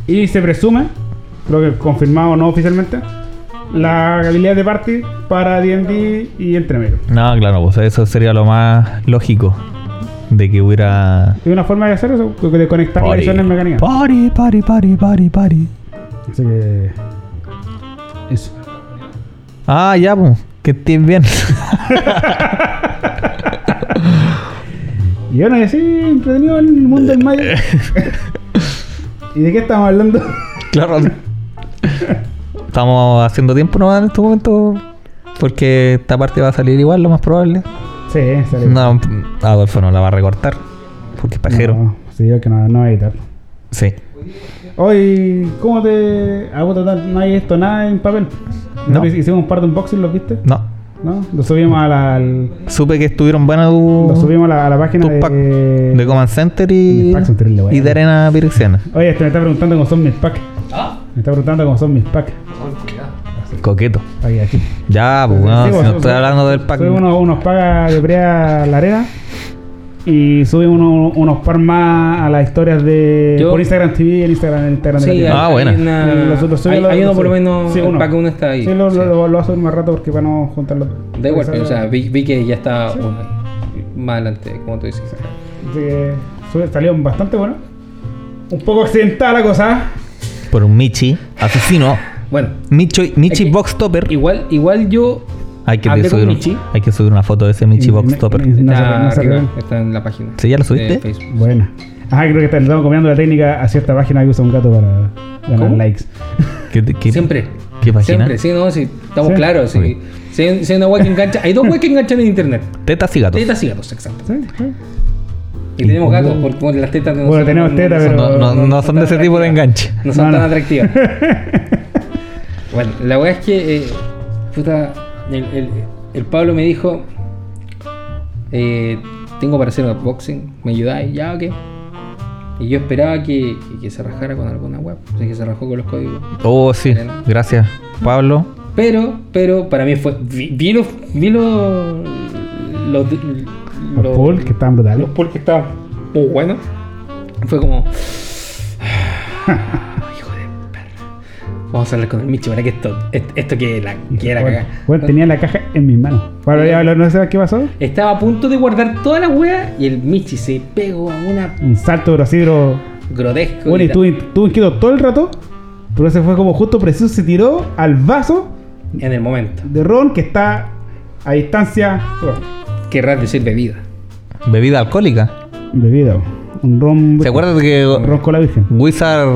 Y se presume, creo que confirmado o no oficialmente, la habilidad de party para D&D y entre medio. No, claro, pues eso sería lo más lógico. De que hubiera. Hay una forma de hacer eso, de conectar las Party. ediciones mecánicas. Party, party, party, party, party. Así que. Eso. Ah, ya, pues. Que estés bien. Y bueno, y así entretenido el mundo del Magic. ¿Y de qué estamos hablando? claro. Estamos haciendo tiempo nomás en este momento. Porque esta parte va a salir igual, lo más probable. Sí, sale. No, Adolfo no la va a recortar. Porque es pajero. No, sí, yo que no, no voy a editar. Sí. Hoy, ¿cómo te.? Ah, puta, no, no hay esto nada en papel. No. Hicimos un par de unboxing, ¿los viste? No. ¿No? Lo subimos a la, al- Supe que estuvieron buenas tu, lo subimos a la, a la página de. de Command Center y, terrible y de arena pirexiana. Oye, este me está preguntando cómo son mis packs. Ah, Me está preguntando cómo son mis packs. Coqueto. Ahí, aquí. Ya, pues, bueno, Sí, si pues, no estoy hablando del pack. Sube unos, unos packs de Brea a la arena. Y sube uno- unos par más a las historias de. Yo- por Instagram TV, en Instagram, en Instagram de la. Ah, hay, otros hay, uno por lo menos sí, el uno. pack uno está ahí. Sí, lo, Sí. lo, lo, lo hago más rato porque para no juntarlo. Da igual, o sea, vi, vi que ya está uno ahí. Más adelante, como tú dices. Así que sube- salió bastante bueno. Un poco accidentada la cosa. Por un Michi asesino. Bueno, Michi Es que- Box Topper. igual, igual yo Hay que, hablé con subir, un- Michi. hay que subir una foto de ese Michi Box Topper. No se- está, no arriba, está en la página. ¿Sí, ya lo subiste? Facebook. Buena. Ajá, creo que le estamos copiando la técnica a cierta página que usa un gato para ganar ¿Cómo? likes. ¿Qué, qué- Siempre. ¿Qué página? Siempre, sí, no, sí, estamos Sí. claros. Sí. Ok. Si, hay, si hay una web que engancha, hay dos webs que enganchan en internet: Tetas y gatos. tetas y gatos, exacto. ¿Sí? sí. Y tenemos gatos, porque bueno, las tetas no Bueno, son- tenemos no- tetas, no son- pero- No, no, no son de ese tipo de enganche. No son No, tan no. atractivas. bueno, la weá es que. eh, puta. El, el- el Pablo me dijo. eh, tengo para hacer un unboxing. ¿Me ayudáis? Ya, ok. Y yo esperaba que, que se rajara con alguna web. Así que se rajó con los códigos. Oh, sí. Gracias, Pablo. Pero, pero para mí fue. Vi, vi los. Vi los. Los, que estaban brutales. Los que estaban muy buenos. Fue como. Vamos a hablar con el Michi para que esto. est- Esto que la quiera Bueno, cagar. bueno, tenía la caja en mis manos. Para ya hablar, no sé qué pasó. Estaba a punto de guardar toda la wea y el Michi se pegó a una Un salto grosero. grotesco. Bueno, y estuvo, estuvo inquieto todo el rato. Pero ese fue como justo preciso. Se tiró al vaso en el momento. de ron que está a distancia. bueno, Querrás decir bebida. Bebida alcohólica. Bebida. Un ron. ¿Se acuerdan de que Un ron con la virgen. Wizard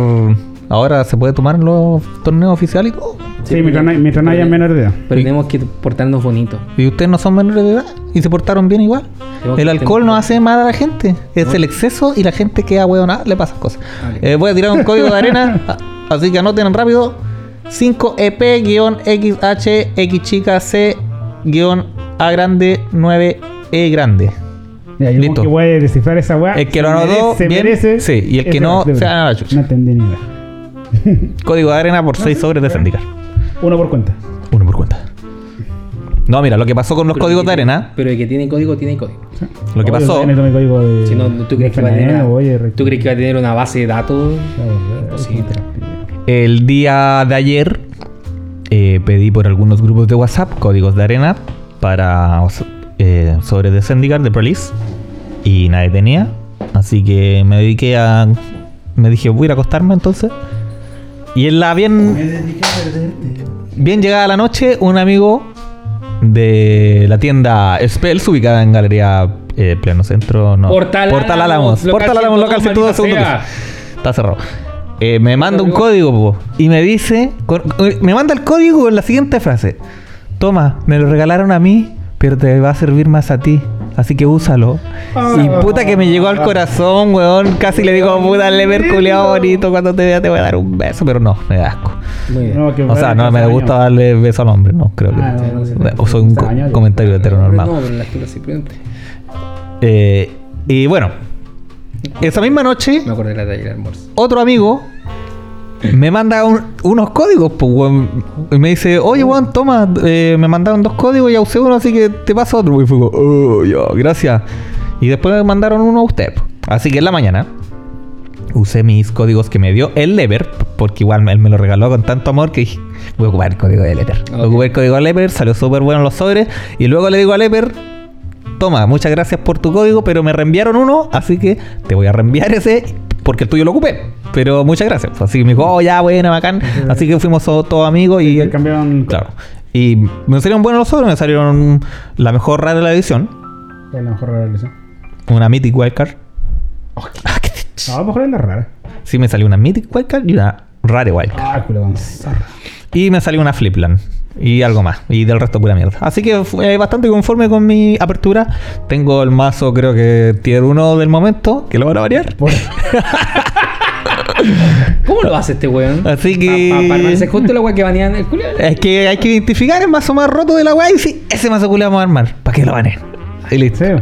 ahora se puede tomar en los torneos oficiales y todo? Sí, mientras, no, mientras no haya menor de edad. Pero tenemos que portarnos bonito. ¿Y ustedes no son menores de edad? ¿Y se portaron bien igual? Tengo El alcohol no hace mal a la gente. Es el exceso y la gente queda hueonada, le pasan cosas. Vale. Eh, voy a tirar un código de arena, así que anoten rápido. E 5EP-XH X chica C-A grande 9E grande. Mira, yo Listo. que voy a descifrar esa weá. El que lo anotó se bien, merece sí, y el que no, se va a la chucha. No entendí ni nada. Código de arena por 6 sobres de Sendicar. Uno por cuenta. Uno por cuenta. No, mira, lo que pasó con los Pero códigos de arena, Pero el que tiene código, tiene código. lo que pasó, código de- Si no, ¿tú crees, que va a tener una, FNE, oye, ¿tú crees que va a tener una base de datos? Imposible. el día de ayer eh, pedí por algunos grupos de WhatsApp códigos de arena para eh, sobres de Sendigar, de Prolis, y nadie tenía. Así que me dediqué a. Me dije, voy a ir a acostarme entonces. Y en la bien. Bien llegada la noche, un amigo de la tienda Spells, ubicada en Galería eh, Pleno Centro. No, Portal Portal Álamos. Portal Álamos, local 102, 102, segundo piso. Está cerrado. eh, me manda un código po, y me dice, con- eh, me manda el código con la siguiente frase. Toma, me lo regalaron a mí, pero te va a servir más a ti. Así que úsalo. Y puta que me llegó al corazón, weón. Casi le digo, puta, lever culiado bonito. Cuando te vea te voy a dar un beso. Pero no, me da asco. Muy bien. No, que O sea, no me gusta darle beso al hombre, no, creo que. Ah, no, no, no, o soy un co- comentario heteronormado. No, pero prudente. Eh, y bueno, esa misma noche, Me acuerdo de la talla del almuerzo. otro amigo me manda un- unos códigos, pues, weón. Y me dice, oye, weón, toma, eh, me mandaron dos códigos, ya usé uno, así que te paso otro. Y fue oh, ya, gracias. Y después me mandaron uno a usted. pues. Así que en la mañana usé mis códigos que me dio el Lever, porque igual él me lo regaló con tanto amor que dije, voy a ocupar el código de Lever. Ocupé el código de Lever, salió súper bueno los sobres, y luego le digo a Lever, toma, muchas gracias por tu código, pero me reenviaron uno, así que te voy a reenviar ese, porque el tuyo lo ocupé. Pero muchas gracias. Así que me dijo, oh, ya, buena, bacán. Así que fuimos todos, todos amigos y... Y cambiaron. Claro. Y me salieron buenos los sobres, me salieron la mejor rara de la edición, A lo mejor era eso. una Mythic Wildcard. Ah, qué No, a lo mejor es la rara. Sí, me salió una Mythic Wildcard y una Rare Wildcard. Ah, culo. Y me salió una Flipland. Y algo más. Y del resto pura mierda. Así que fue bastante conforme con mi apertura. Tengo el mazo, creo que tier 1 del momento, que lo van a variar. ¿Cómo lo hace este weón? Así que- Para armarse justo la weá que banean el culiado. Es que hay que identificar el mazo más roto de la weá y sí, ese mazo culiao vamos a armar. ¿Para que lo baneen? Y listo. Sí.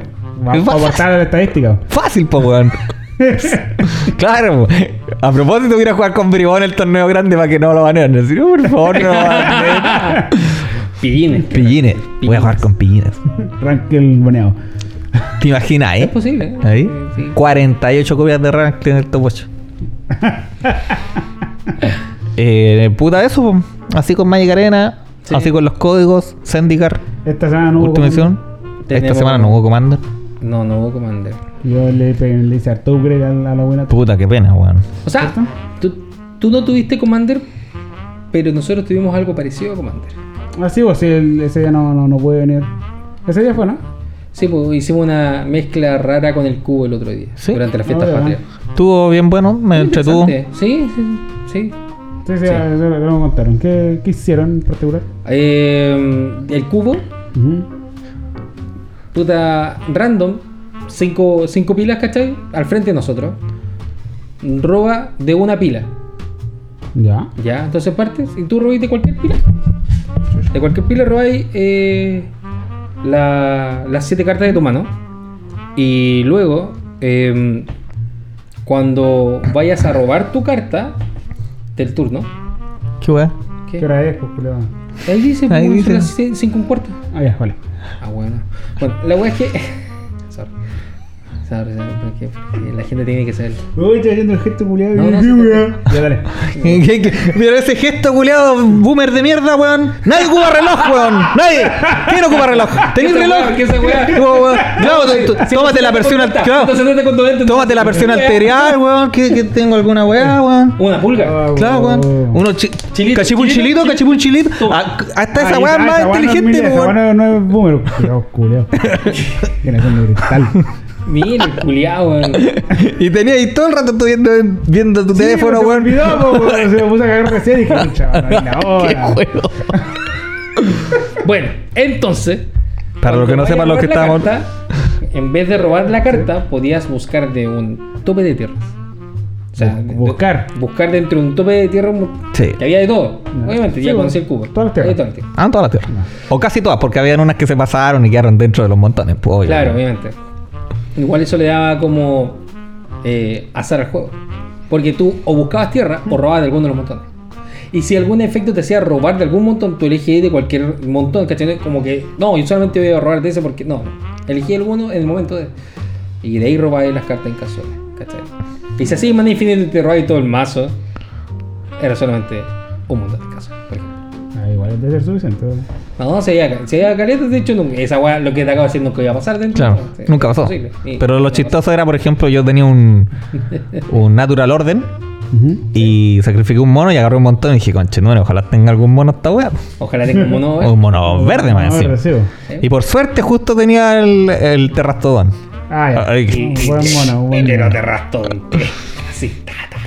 Vamos a aportar a la estadística. Fácil, po, weón. claro, po. a propósito, voy a jugar con Bribón el torneo grande para que no lo baneen. Así, no, por favor, no lo baneen. Pillines. Pillines. Voy a jugar con pillines. Rankel baneado. ¿Te imaginas, Es eh? posible. ¿eh? Ahí. Sí. 48 copias de rank en el top 8. eh, puta eso, po. así con Magic Arena, Sí. así con los códigos, Zendikar, Esta semana no hubo. última edición. Tenemos- Esta semana no hubo Commander. No, no hubo Commander. Yo le, le hice harto upgrade a la, a la buena. Puta, qué pena, weón. O sea, tú, tú no tuviste Commander, pero nosotros tuvimos algo parecido a Commander. Ah, sí, pues sí, el- ese día no, no, no puede venir. Ese día fue, ¿no? Sí, pues hicimos una mezcla rara con el cubo el otro día. ¿Sí? Durante las fiestas Ah, ya. patrias. Estuvo bien bueno, me entretuvo. Sí, sí, sí. Sí, sí, Sí. eso lo, contaron. ¿Qué, ¿Qué hicieron en particular? Eh, el cubo, Ujú. puta, random, cinco, cinco pilas, ¿cachai? Al frente de nosotros. Roba de una pila. Ya. Ya, entonces partes y tú robáis de cualquier pila. De cualquier pila robáis eh, la- las siete cartas de tu mano. Y luego, em, cuando vayas a robar tu carta del turno, Qué weón. ¿qué? ¿Qué hora es, pues, culiao? Ahí dice, Ahí pues, dice. las cinco un cuarto. Ah, ya, vale. Ah, bueno. Bueno, la wea es que. Sorry, porque, porque la gente tiene que saber. Uy, estoy haciendo el gesto culiado. No, no, Ya, dale. ¿Qué- qué- Pero ese gesto culiado, boomer de mierda, weón. Nadie ocupa reloj, weón. Nadie. ¿Quién ocupa reloj? ¿Tenés Esa reloj? weá, ¿qué esa weá? No, weón. Claro, tú- tú- tómate la versión al- claro. Tómate la versión arterial, weón. Que, que tengo alguna weá, weón. Una pulga. Ah, Claro, weón. Uno chi Chilito, cachipún chilito, chilito, cachipún chilito. Ah, Hasta esa weá es más inteligente, weón. no es boomer. Culiao, culiao. Generación de cristal. Mira, el culiao, weón. Y tenía ahí todo el rato tú viendo, viendo tu teléfono, weón. Se me olvidó, po, weón. Se me puso a cagar recién y dije, chaval, no hay la Qué hora. juego. Bueno, entonces. Para los que no sepan lo que estábamos. la carta, en vez de robar la carta, podías buscar de un tope de tierras. O sea, de- buscar. buscar dentro de un tope de tierra Sí. que había de todo. Obviamente, Sí, ya conocí el cubo. todas las tierras. Las tierras. Ah, todas las tierras. O casi todas, porque habían unas que se pasaron y quedaron dentro de los montones. Pues. Claro, obviamente. Igual eso le daba como eh, azar al juego. Porque tú o buscabas tierra o robabas de alguno de los montones. Y si algún efecto te hacía robar de algún montón, tú elegías de cualquier montón, ¿cachai? Como que, no, yo solamente voy a robar de ese porque, no, elegí alguno en el momento de... Y de ahí robabas las cartas en casuales, ¿cachai? Y si así man infinito te robabas todo el mazo, era solamente un montón de casos, igual debe ser suficiente. No, no, se veía, se veía caleta, de hecho, nunca- esa weá, lo que te acabo de decir nunca iba a pasar dentro. Claro, Sí, nunca pasó. Pero lo chistoso era, por ejemplo, yo tenía un, un Natural Orden y sacrifiqué un mono y agarré un montón y dije, conche, no, ojalá tenga algún mono esta weá. Ojalá tenga un mono. O un mono verde más No, encima. Y por suerte justo tenía el, el Terrastodón. Ah, ya. Ay, Un buen mono, un buen Pero mono. te rastón. Así. ta, ta, ta.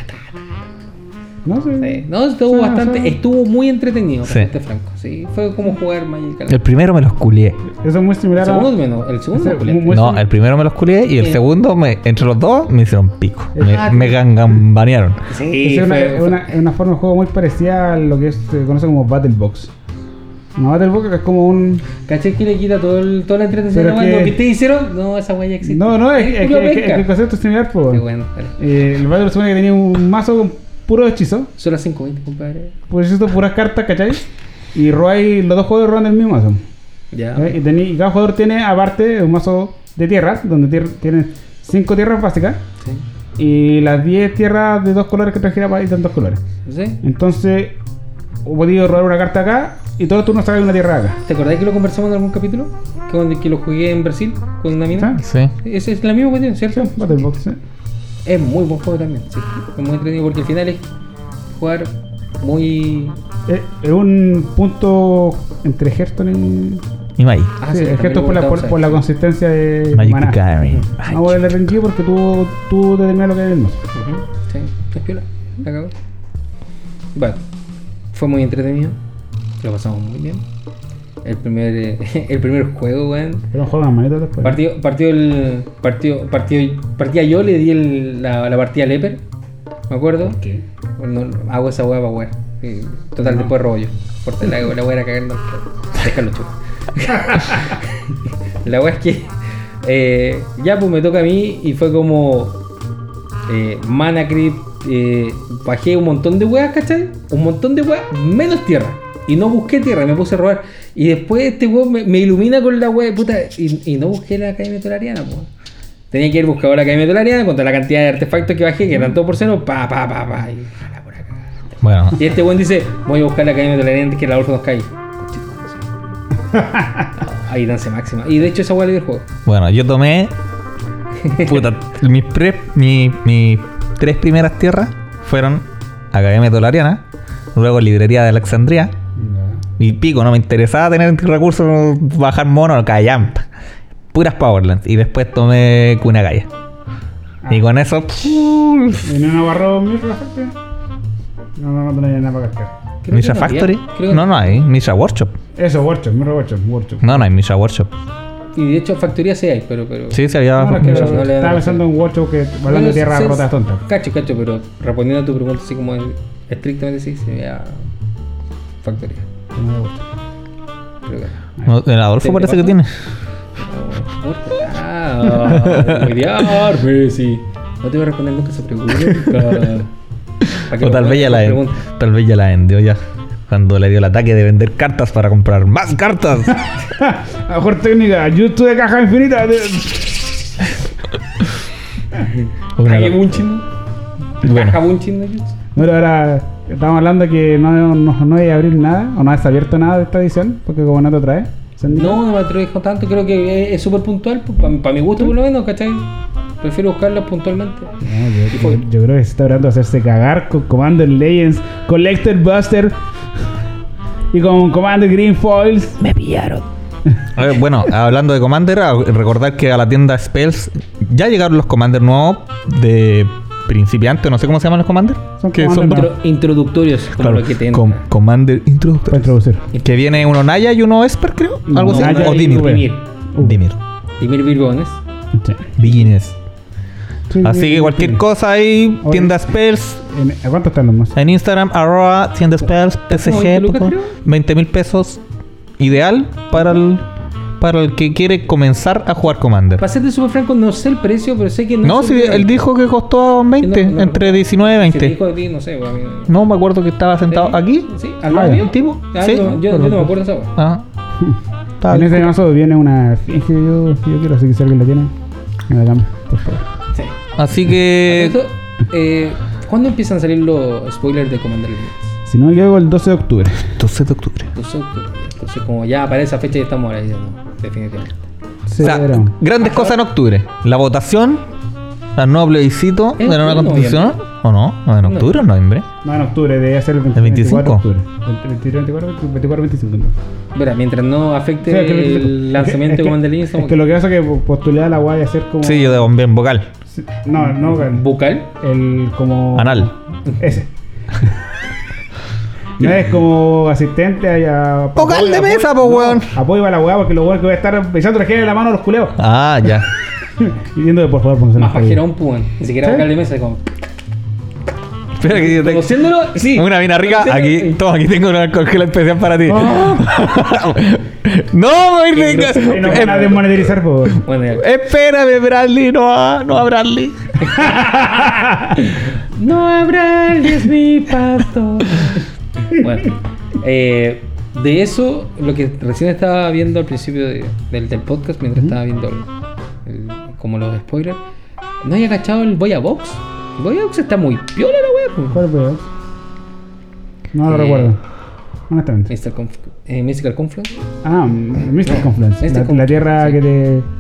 No sé. Sí. No, estuvo Sí, bastante, sí. estuvo muy entretenido, Sí. franco. Sí, fue como jugar Magic El primero me los culié. Eso es muy El similar segundo a. menos, el segundo no culiaste. muy- No, el primero me los culié y el Sí. segundo, me, entre los dos, me hicieron pico. Me, Ah, me gangambanearon. Sí, es, una, fue- una- forma de juego muy parecida a lo que es- se conoce como Battle Box. Una Battle Box es como un. ¿Cachai que le quita todo el, toda la entretención? Que- Lo que te hicieron, no, esa weá ya existe. No, no, es, es, es que- penca. es que el concepto es similar, pues. Qué bueno. Eh, el Battle supone que tenía un mazo con puro hechizo. Son las 5.20, compadre. Pues hechizo, puras cartas, ¿cachai? Y robáis, los dos jugadores roban el mismo mazo. Ya. ¿eh? Y, tení- y cada jugador tiene, aparte, un mazo de tierras, donde tier- tienen 5 tierras básicas. Sí. Y las 10 tierras de dos colores que trajera para ir dos colores. ¿Sí? Entonces, podía robar una carta acá y todos los turnos sacáis una tierra acá. ¿Te acordás que lo conversamos en algún capítulo? Que, cuando- que lo jugué en Brasil con una mina. Sí. Esa es la misma cuestión, ¿cierto? Sí, Battle Box, sí. Es muy buen juego también, sí. Es muy entretenido porque al final es jugar muy. Es, es un punto entre Hearthstone y. Y Mai. Ah, sí, sí, el también Hearthstone por la, por, la consistencia de. Magic maná. Vamos a darle RNG porque tú, tú determinas lo que es el Sí, es piola. La cagó. Bueno, fue muy entretenido. Lo pasamos muy bien. El primer, eh, el primer juego, weón. Pero juegan manitos después. Partió, partió el. Partió, partió, partía yo, le di el- la, la partida a Leper. ¿Me acuerdo? ¿Qué? Bueno, no, hago esa weá para. Sí, Total, después robo yo. Porque la, la weá era cagando. Déjalo chulo. la weá es que. eh, ya pues me toca a mí y fue como. Eh, mana creep. eh, bajé un montón de weas, ¿cachai? Un montón de weas, menos tierra. Y no busqué tierra, me puse a robar. Y después este weón me, me ilumina con la wea, puta. Y, y no busqué la Academia Tolariana, pues. Tenía que ir buscado la Academia Tolariana contra la cantidad de artefactos que bajé, que eran todos por cero, pa, pa, pa, pa. Y, jala por acá. Bueno, Y este buen dice, voy a buscar la Academia Tolariana antes que la Orfa nos caiga. Ahí danse máxima. Y de hecho esa weá le dio el juego. bueno, yo tomé. Puta, mis, pre- mi- mis tres primeras tierras fueron Academia Tolariana, luego Librería de Alexandría, y pico, no me interesaba tener recursos, bajar mono, callampa. Puras Powerlands. Y después tomé Kunagaya. Y con eso. ¿Y no agarró Mishra Factory? No, no, no tenía nada para cascar. Misha que no. Factory. Creo que- No, no hay. Misha Workshop. Eso, Workshop, Mirror Workshop, Workshop. No, no hay Misha Workshop. Y de hecho factoría sí hay, pero... pero Sí, se había. No, no, es que Workshop, no le dan estaba pensando en Workshop que hablando Bueno, de tierras sí, rotas tontas. Cacho, cacho, pero respondiendo a tu pregunta así como estrictamente sí, se vea factoría. No, el Adolfo ¿Te- parece que tiene. Ah, sí. No te voy a responder nunca esa pregunta. ¿Para qué O tal vez ya la preguntas? tal vez ya la vendió ya. Cuando le dio el ataque de vender cartas para comprar más cartas. Mejor técnica, YouTube de caja infinita. de- Bunchin. Bueno. Caja Bunchin, ¿no? Ahora estamos hablando de que no, no, no hay abrir nada, o no has abierto nada de esta edición, porque como no te trae. No, no me atrevo tanto, creo que es- súper puntual, para mi gusto por lo menos, ¿cachai? Prefiero buscarlas puntualmente. yo, yo- yo creo que se está tratando de hacerse cagar con Commander Legends, Collector Buster y con Commander Green Foils. Me pillaron. A ver, bueno, hablando de Commander, recordar que a la tienda Spells ya llegaron los Commander nuevos de principiante, no sé cómo se llaman los Commander. Son que Commander son Intro- introductorios, como claro, lo que te com- Commander Para introductorio. introducir. Que viene uno Naya y uno Esper, creo. Algo así. Naya O Dimir. Dimir. Dimir. Dimir Virgones. Sí. Beginners. Sí, Así sí, que cualquier cosa ahí, Oye. tienda Spells. En- ¿A cuánto están los más? En Instagram, arroba tienda Spells, como PSG, 20 lucas, poco, creo. 20 mil pesos. Ideal para el, para el que quiere comenzar a jugar Commander. Para serte súper franco, no sé el precio, pero sé que no No, es súper- él dijo que costó 20, No, no, entre no. 19 y Si 20. dijo a ti, no sé, me acuerdo que estaba sentado ¿Sí? aquí. Sí, al Ah, lado. ¿El tipo? Ah, Sí. no, yo, yo no me acuerdo de esa. Ah. En ese mazo viene una finge que yo, quiero, así que si alguien la tiene, me la cambia, por favor. Sí. Así que. eh, ¿Cuándo empiezan a salir los spoilers de Commander Legends? Si no, llego el 12 de octubre. 12 de octubre. 12 de octubre. Entonces, como ya para esa fecha ya estamos ahora, definitivamente. O sea, grandes cosas en octubre. La votación, el nuevo plebiscito ¿En de la nueva constitución. ¿O no? ¿O en octubre o en noviembre? No, en octubre, debe ser el 20 ¿El 25? 24 de octubre. El 23, 24, 24, 25. entonces. Verá, mientras no afecte Sí, es que- el lanzamiento es de Es que lo que pasa es que postulé a la guay a hacer como. Sí, yo de bombén vocal. Sí, No, no, el, bucal. el como. Anal. Ese. No es como asistente allá. Vocal de mesa, po, weón. Apoyo a la weá porque los weones que voy a estar besando la la mano a los culeos. Ah, ya. Y diciendo por favor, pónganse Más pajerón, pues, Ni siquiera ¿Sí? vocal de mesa, como. Espera que yo tengo Conociéndolo, sí. una mina rica. Conociéndolo, Aquí, sí. toma, aquí tengo un alcohol gel especial para ti. Oh. no, muy rica. Y no van a desmonetizar, por Bueno, ya. Espérame, Bradley, no a, no a Bradley. No habrá es mi pastor. Bueno, eh, de eso, lo que recién estaba viendo al principio de- del, del podcast, mientras estaba viendo el- el- como los spoilers, ¿no había cachado el Boya Box? El Boya Box está muy piola la wea, ¿Cuál fue? No lo Eh, recuerdo. Honestamente. Mr. Conf eh, Mystical Confluence. Ah, Mr. Confluence. Mr. La, la Confluence, tierra sí. que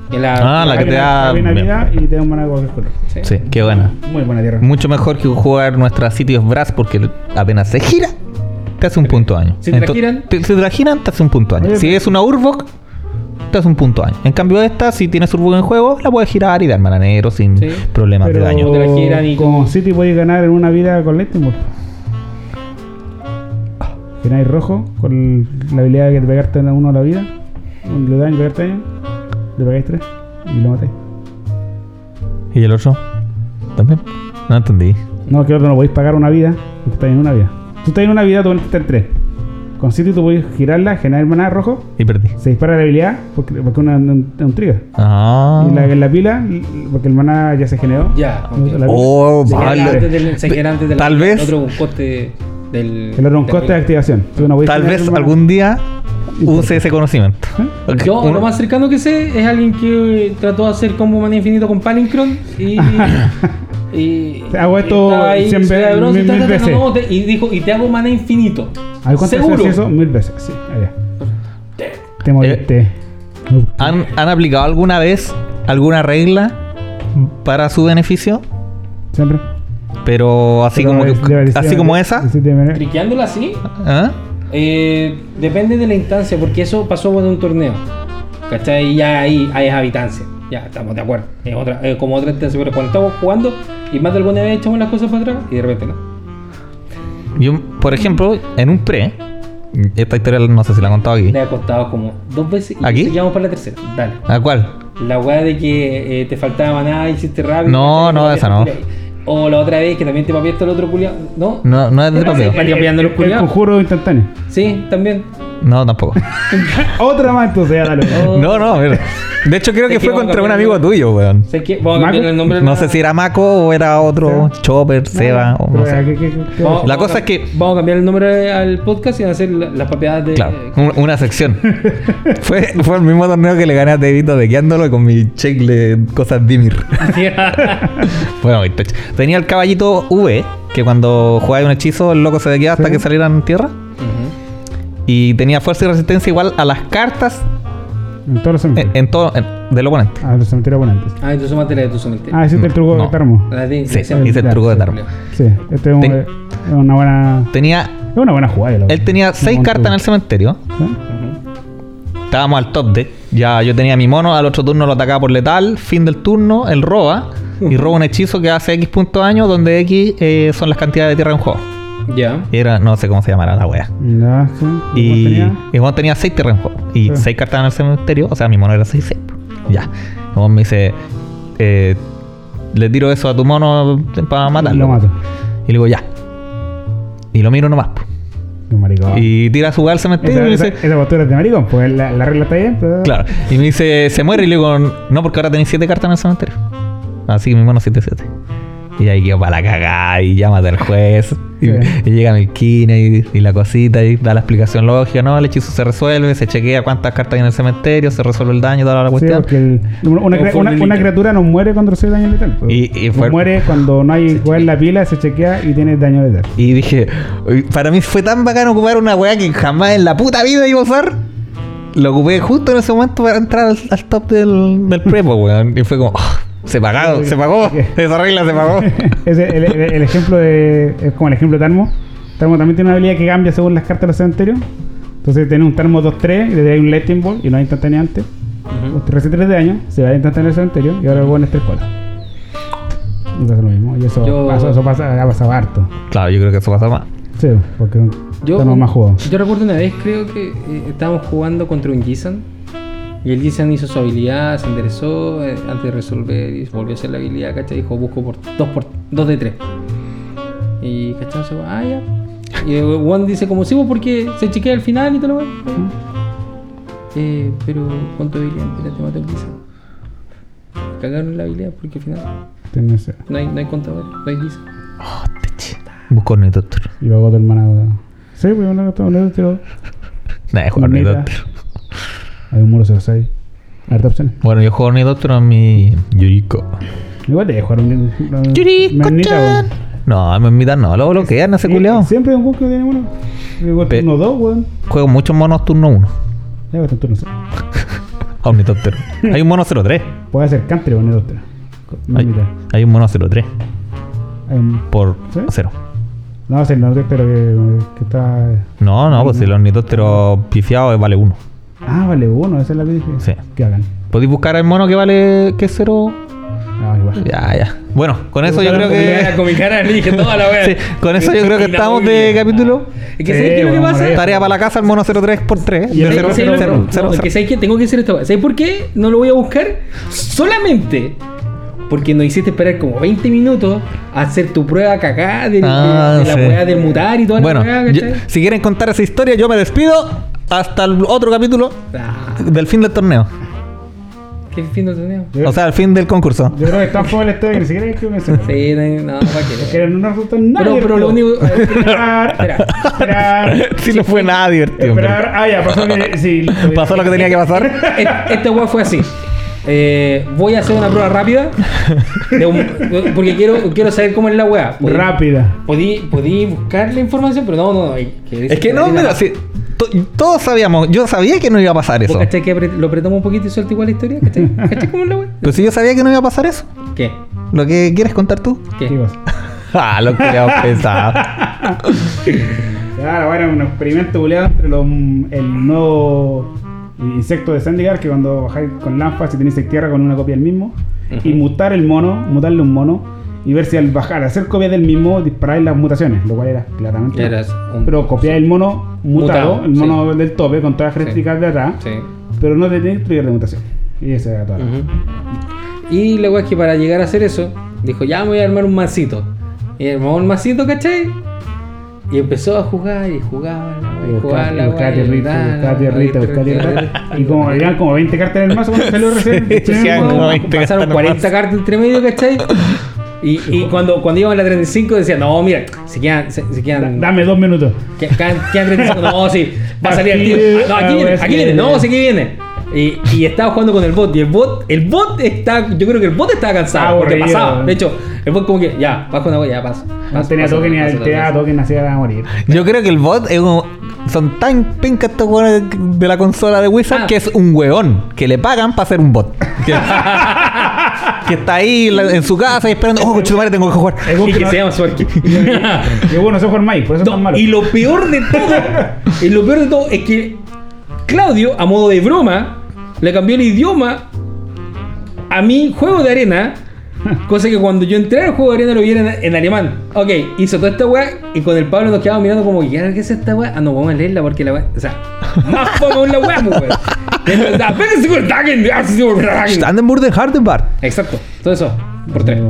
te. La, Ah, la que te da- Buena vida y te da un cualquier color. sí. Sí, qué buena. Muy buena tierra. Mucho mejor que jugar nuestras sitios Brass porque apenas se gira, te hace un punto de año. Si te la giran- te- si te la giran, te hace un punto de año. Oye, Si pero- es una Urvok, te hace un punto de año. En cambio, esta, si tienes Urvok en juego, la puedes girar y dar mana negro sin Sí. problemas Pero de daño. Te la giran y como tú- City podéis ganar en una vida con Lightning Bolt. Rojo con la habilidad que te pegarte a uno a la vida. Un le daño, pegarte daño. Le pegáis tres y lo matáis. ¿Y el otro? ¿También? No entendí. No, que otro no podéis pagar una vida porque estás en una vida. Tú estás en una vida, tú estás en tres. Con City tú podéis girarla, generar maná rojo. Y perdí. Se dispara la habilidad porque, porque es una- un, un trigger. Ah. Y la, en la pila, porque el maná ya se generó. Ya, No, ok. la- Oh, Se vale. antes del- se queda antes del- Tal vez- El otro coste del. El otro un coste de activación. Tal vez maná. algún día use ese conocimiento. ¿Eh? Yo Uno- lo más cercano que sé es alguien que trató de hacer combo mana infinito con Palinchron y. y Hago esto estaba ahí, 100 ciudad de veces, bronce, mil- mil veces. no, te- y dijo, y te hago mana infinito. A ver, ¿cuántas Seguro. veces eso? Mil veces, sí. Allá. Te moriste. ¿Han, han aplicado alguna vez alguna regla para su beneficio? Siempre. Pero así Pero como, así como esa. Triqueándola así, ¿Ah? eh, depende de la instancia, porque eso pasó en un torneo. ¿Cachai? Y ya ahí hay habitancia. Ya, estamos de acuerdo. Es otra, como otra instancia, pero cuando estamos jugando y más de alguna vez echamos las cosas para atrás y de repente no. Yo, por ejemplo, en un pre, esta historia no sé si la he contado aquí. Le ha costado como dos veces y ¿Aquí? seguimos para la tercera. Dale. ¿A cuál? La weá de que eh, te faltaba maná y hiciste rápido. No, no, esa no. el. O la otra vez que también te papiaste el otro culiado. ¿No? No, no es de papel. Los el, el culiados. conjuro instantáneo. Sí, también. No, tampoco. Otra más, entonces, ya dale. Oh. No, no, mira. De hecho, creo que fue contra un amigo tuyo, weón. Sé que vamos a cambiar ¿Maco? el nombre de No la- sé si era Mako o era otro. Chopper, Seba o no sé. ¿qué- qué- qué- qué Vamos- La vamos cosa a- es que- Vamos a cambiar el nombre al podcast y a hacer la- las papeadas de. Claro, un- una sección. fue, fue el mismo torneo que le gané a Tevito de guiándolo con mi check de cosas Dimir. bueno, muy tocho. Tenía el caballito V, que cuando jugaba un hechizo, el loco se dequeaba hasta Sí. que salieran tierra. Y tenía fuerza y resistencia igual a las cartas En todos los en, cementerios. en todo en- del oponente. Ah, los cementerios oponentes. Ah, sumaste la de tu cementerio. Ah, hiciste el truco No. de Tarmo. La de- Sí, de- hice el truco de. Tarmo. Sí, este es, un- Ten- es una buena. Tenía, Es una buena jugada. él tenía Un seis cartas en el cementerio. Estábamos al top deck. Ya yo tenía mi mono, al otro turno lo atacaba por letal. Fin del turno, él roba. Y roba un hechizo que hace X puntos de daño, donde X eh, son las cantidades de tierra en juego. Ya. Y era, no sé cómo se llamará la wea. Ya, sí. Y, tenía? y tenía 6 tierras en juego. Y Sí. 6 cartas en el cementerio. O sea, mi mono era 6 6 Ya. Y me dice, eh, le tiro eso a tu mono para matarlo. Lo mato. Y le digo, ya. Y lo miro nomás. maricón. Y tira su al cementerio Esa, y me esa, dice, esa postura es de maricón, pues la, la regla está bien, pero. claro. Y me dice, se muere. Y le digo, no, porque ahora tenéis 7 cartas en el cementerio. Así que mi mono 7 7. Y ahí quedo para la cagada y llámate al juez. Y, Sí. y llega Melquina y, y la cosita y da la explicación lógica. No, el hechizo se resuelve, se chequea cuántas cartas hay en el cementerio, se resuelve el daño, toda la Sí, cuestión. porque el- una, criatura no muere cuando recibe daño letal. pues. Y- y No muere cuando no hay jugar la pila, se chequea y tiene daño letal. Y dije, "Uy, para mí fue tan bacano ocupar una weá que jamás en la puta vida iba a usar. Lo ocupé justo en ese momento para entrar al, al top del, del prepo, weón. Y fue como, "Oh, se pagó, se pagó. Esa regla se pagó. Ese, el, el- el ejemplo de. Es como el ejemplo de Tarmo. Tarmo también tiene una habilidad que cambia según las cartas de los cementerios. Entonces tiene un Tarmo 2-3 y le da un Lightning Ball y no hay instantáneo antes. Ujú. Usted recibe 3 de daño, se va instantáneo al cementerio y ahora el es 3 colas. Y pasa lo mismo. Y eso, Yo- pasó, eso pasa, ha pasado harto. Claro, yo creo que eso pasa más. Sí, porque Yo, estamos más jugados. yo recuerdo una vez, creo que eh, estábamos jugando contra un Jisan. Y el Jisan hizo su habilidad, se enderezó eh, antes de resolver y volvió a hacer la habilidad, ¿cachai? Dijo, busco por 2 por, dos de 3. Y ¿cachai? Se va, ah, ya. Y el Juan dice, como sigo porque se chequea al final y todo lo bueno. Eh, pero, ¿cuánto habilidad? Mira, te mató el Jisan. Cagaron la habilidad porque al final no hay, no hay contador, no hay Jisan. Busco Ornithopter. Y luego tu hermana. Sí, pues una gota un tiro. Nah, juego Hornita. Ornithopter. Hay un 06. Harta opciones. Bueno, yo juego en mi Yuriko. Igual te dejo jugar un. Yuriko. No, me invitan, no, lo bloquean ese Sí, culiao. Siempre hay un juego que tiene uno. Igual turno 2, weón. Juego muchos monos turno 1. Ya, pues, turno 6. Ornithopter. Hay un mono 03. Puede ser country o. Hay, hay un mono 03 Hay un. por ¿Sí? 0 0. No, pero que, que está. No, no, pues si el ornitóptero pifiado vale 1. Ah, vale uno, esa es la que dije. Sí. Que hagan. ¿Podéis buscar el mono que vale que es 0? Ah, igual. Ya, ya. Bueno, con eso yo creo que. Con mi cara le dije toda la wea. Sí, con eso yo creo que estamos de capítulo. Es que ¿sabes qué es lo que pasa? Tarea para la casa, el mono 03 por 3. Y el ¿Sabes- cero, cero, no, cero, que ¿sabes qué? Tengo que hacer esto. ¿Sabes por qué no lo voy a buscar? Solamente porque nos hiciste esperar como 20 minutos a hacer tu prueba cagada de, de- Ah, de la sí. weá del mutar y toda Bueno, la weá, yo- ¿cachai? si quieren contar esa historia, yo me despido. Hasta el otro capítulo Ah, del fin del torneo. qué fin de torneo. Yo, O sea, el fin del concurso. yo creo que está fuera historia que ni siquiera hay que mencionar. Sí, no, no, para Que qué. no resultó nada. Pero, pero lo único. Esperar, Espera. esperar. Si no fue nada divertido. hombre. Esperar. Ah, ya, pasó que. Sí, Pasó lo que tenía que pasar. Esta weá fue así. Eh, voy a hacer una prueba rápida. de un- porque quiero, quiero saber cómo es la weá. Podí- Rápida. Podí, podí buscar la información, pero no, no, no. hay que Es que no, mira, si, todos sabíamos, yo sabía que no iba a pasar ¿Vos eso. cachai que apret- lo apretamos un poquito y suelta igual la historia? ¿Cachai? ¿Cachai cómo es la weá? Pero si yo sabía que no iba a pasar eso. ¿Qué? Lo que quieres contar tú. ¿Qué? Ah, lo que había pensado. Claro, bueno, un experimento buleado entre los, el nuevo insecto de Sandigar, que cuando bajáis con lámparas y tenéis tierra con una copia del mismo, y mutar el mono, mutarle un mono, y ver si al bajar, al hacer copia del mismo, disparáis las mutaciones, lo cual era claramente. Eras un- Pero copiáis el mono mutado, Mutado, el mono del tope, con todas las características de atrás, Sí. pero no tenéis trigger de mutación. Y esa era toda. la- Ujú. Y la weá es que para llegar a hacer eso, dijo, ya me voy a armar un masito. Y armó un masito, ¿cachai? Y empezó a jugar y jugaba Y jugaba y tierrita, la tierrita. Y como habían como 20 cartas en el mazo cuando salió recién. Decían no, como 20 Pasaron cartas 40 nomás. cartas entre medio, ¿cachai? Y, y cuando, cuando iban a la 35 decían, no, mira, se quedan, se, se quedan, Dame dos minutos. que- quedan, quedan 35, no, sí, va a salir el Aquí, tío. No, ah, aquí viene, pues, aquí viene, no, sí, aquí viene. Y, y estaba jugando con el bot, y el bot, el bot está, yo creo que el bot estaba cansado, porque pasaba. De hecho, el bot como que, ya, bajo una ya, paso. No paso, tenía paso, token ni paso, el paso, token hacía a morir. Yo creo que el bot es como. Son tan pencas estos hueones de la consola de Wizard Ah. que es un hueón que le pagan para hacer un bot. Que, que está ahí en la- en su casa y esperando. Oh, coche madre, tengo que jugar. Y que se llama Suarky. Que bueno, se juega Mike, por eso es No, tan malo. y lo peor de todo, y lo peor de todo es que Claudio, a modo de broma, le cambió el idioma a mi juego de arena. Cosa que cuando yo entré al juego de arena lo vi en, en alemán. Ok, hizo toda esta weá y con el Pablo nos quedamos mirando como, ¿qué es esta weá? Ah, no, vamos a leerla porque la weá. O sea, más poco en la weá, pues, weón. Standenburg de Hardenbart. Exacto, todo eso, por tres.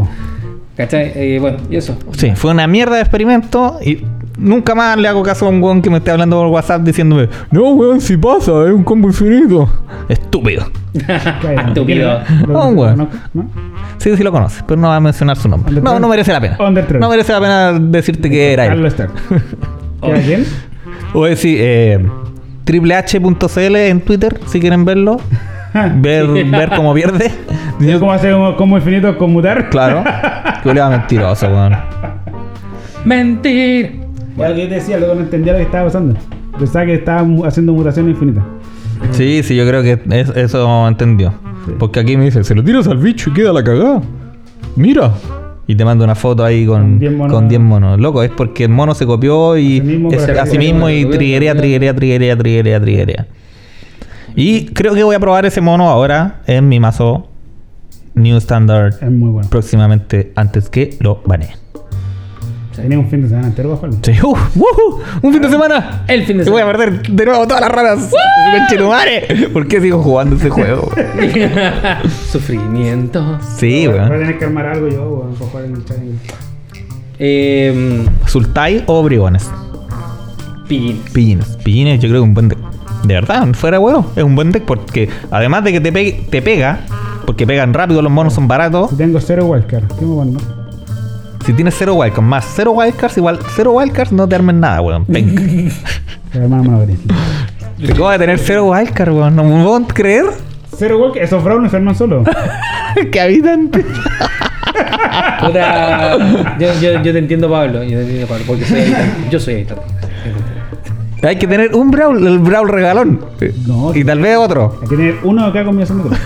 ¿Cachai? Eh, bueno, y eso. Sí, fue una mierda de experimento y nunca más le hago caso a un weón que me esté hablando por WhatsApp diciéndome, no weón, si pasa, es un combo infinito. Estúpido. Estúpido. Oh, weón. Sí, sí lo conoces, pero no va a mencionar su nombre. No, no merece la pena. No merece la pena decirte que era él. ¿Queda quién? O decir, eh, tripleh.cl en Twitter, si quieren verlo. ver, ver cómo pierde. ¿Cómo ¿Cómo hacer un combo infinito con mutar? Claro. Que le va mentiroso, weón. Mentir. Ya que yo te decía, luego no entendía lo que estaba pasando. Pensaba que estaba haciendo mutación infinita. Sí, sí, yo creo que es- eso entendió. Sí. Porque aquí me dice, se lo tiras al bicho y queda la cagada. Mira. Y te mando una foto ahí con Con 10 monos. con 10 monos. Loco, es porque el mono se copió y A sí mismo y triguería, triguería, triguería, triguería, triguería. Y creo que voy a probar ese mono ahora en mi mazo New Standard Es muy bueno. próximamente antes que lo baneen. Tenía un fin de semana entero jugarlo. Sí, uh. ¡Un fin de semana! El fin de Y voy a semana. perder de nuevo todas las ranas. ¡Conchetumare! ¿Por qué sigo jugando ese juego? Sufrimiento. Sí, Voy a weón. tener que armar algo yo, weón, para jugar en el chat. Eh, ¿Sultai o bribones? pin. Pillines. Pillines yo creo que es un buen deck. De verdad, fuera huevo. Es un buen deck porque además de que te, pegue- te pega, porque pegan rápido, los monos son baratos. Si tengo cero wildcard, ¿qué me mando? Si tienes cero wildcards más cero wildcards, igual cero wildcards no te armen nada, weón. Penca. Pero hermano, me lo veré. ¿Cómo vas a tener cero wildcards, weón? ¿No me puedo creer? Cero wildcard, esos brownies se arman solo. ¡Qué habitante! Puta, yo, yo, yo te entiendo, Pablo. Yo te entiendo, Pablo, porque soy habitante. Yo soy habitante. Hay que tener un brawl, el brawl regalón. No, y tal vez otro. Hay que tener uno de cada combinación de colores.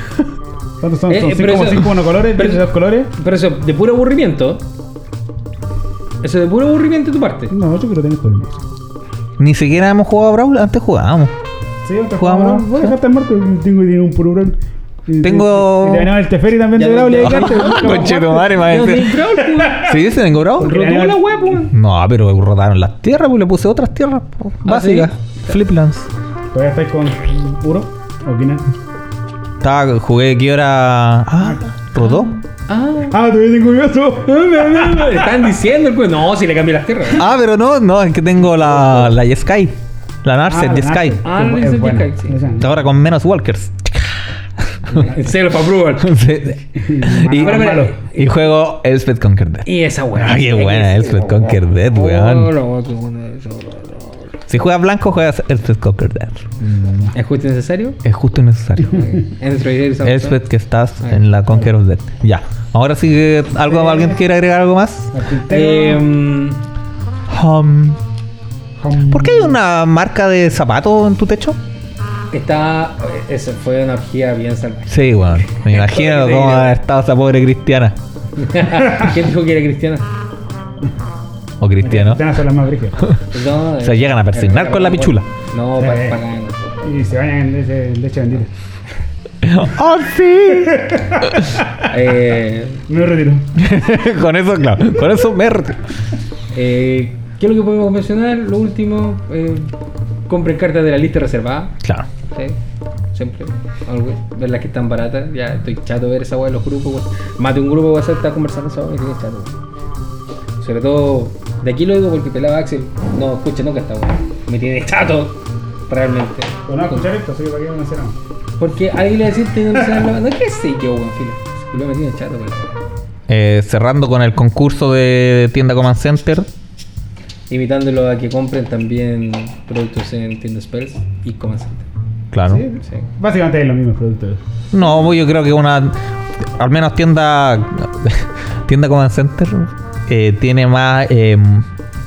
¿Cuántos son? Eh, Son eh, pero 5 eso- 5 monocolores, pero- 10 de dos colores. Pero eso, de puro aburrimiento. Eso de puro aburrimiento de tu parte. No, yo quiero tener todo el mundo. Ni siquiera hemos jugado a brawl, antes jugábamos. Sí, Jugamos. jugamos. Voy a dejarte en Marte, tengo tengo un puro brown. Y- Tengo- Y te ganaba el Teferi también de Brawl y de Yo madre. Brawl, pues. ¿Sí? ¿Se tengo brawl? Porque- Rotó la wea, pues. No, pero rotaron las tierras, pues le puse otras tierras pues, ¿Ah, básicas. Fliplands. ¿Todavía estáis con puro? ¿O quién es? Estaba, jugué que hora. Ah, rodó. Ah. Ah, todavía tengo. Le Están diciendo el pues. No, si le cambié las tierras. Ah, pero no, no, es que tengo la, la Sky. La Narset Ah, de la Sky. Narset. Ah, ese es buena. Sky. Ahora con menos walkers. Self approval. y, Malo, y juego Elspeth Conquer Death. Y esa wea. Ah, qué buena Elspeth Conquer Oh, weón. Si juegas blanco, juegas Elspeth Conquer Death. ¿Es justo y necesario? Es justo y necesario. Elspeth que estás Ah. en la Conquer of Death. Ya. Ahora sí que algo, ¿alguien quiere agregar algo más? Eh, Um, ¿Por qué hay una marca de zapatos en tu techo? está. Eso fue una orgía bien salvaje. Sí, bueno. Me imagino cómo ha estado esa pobre cristiana. ¿Quién dijo que era cristiana? O cristiano. Cristianas son las más brígidas. No, Se llegan a persignar con la pichula. No, Sí. para, para Y se bañan en leche, leche bendita. ¡Oh, sí! eh, Me retiro. con eso, claro. Con eso me retiro. eh, ¿Qué es lo que podemos mencionar? Lo último, eh, compren cartas de la lista reservada. Claro. Sí, siempre. Algo, ver las que están baratas. Ya estoy chato de ver esa weá en los grupos. de un grupo de WhatsApp está conversando esa weá, chato. Sobre todo, de aquí lo digo porque pelaba Axel. No, escucha nunca esta weá. Me tiene chato, realmente. Bueno, escuchar esto, así que para qué hacer nada. Porque alguien le decía que no se la No, qué sé yo, weón, filo. Culo me tiene chato, weón. Eh, cerrando con el concurso de tienda Command Center. Invitándolo a que compren también productos en Tienda Spells y Command Center. Claro. Sí. Sí. Básicamente es los mismos productos. No, pues yo creo que una. Al menos tienda. tienda Command Center. Eh, tiene más eh,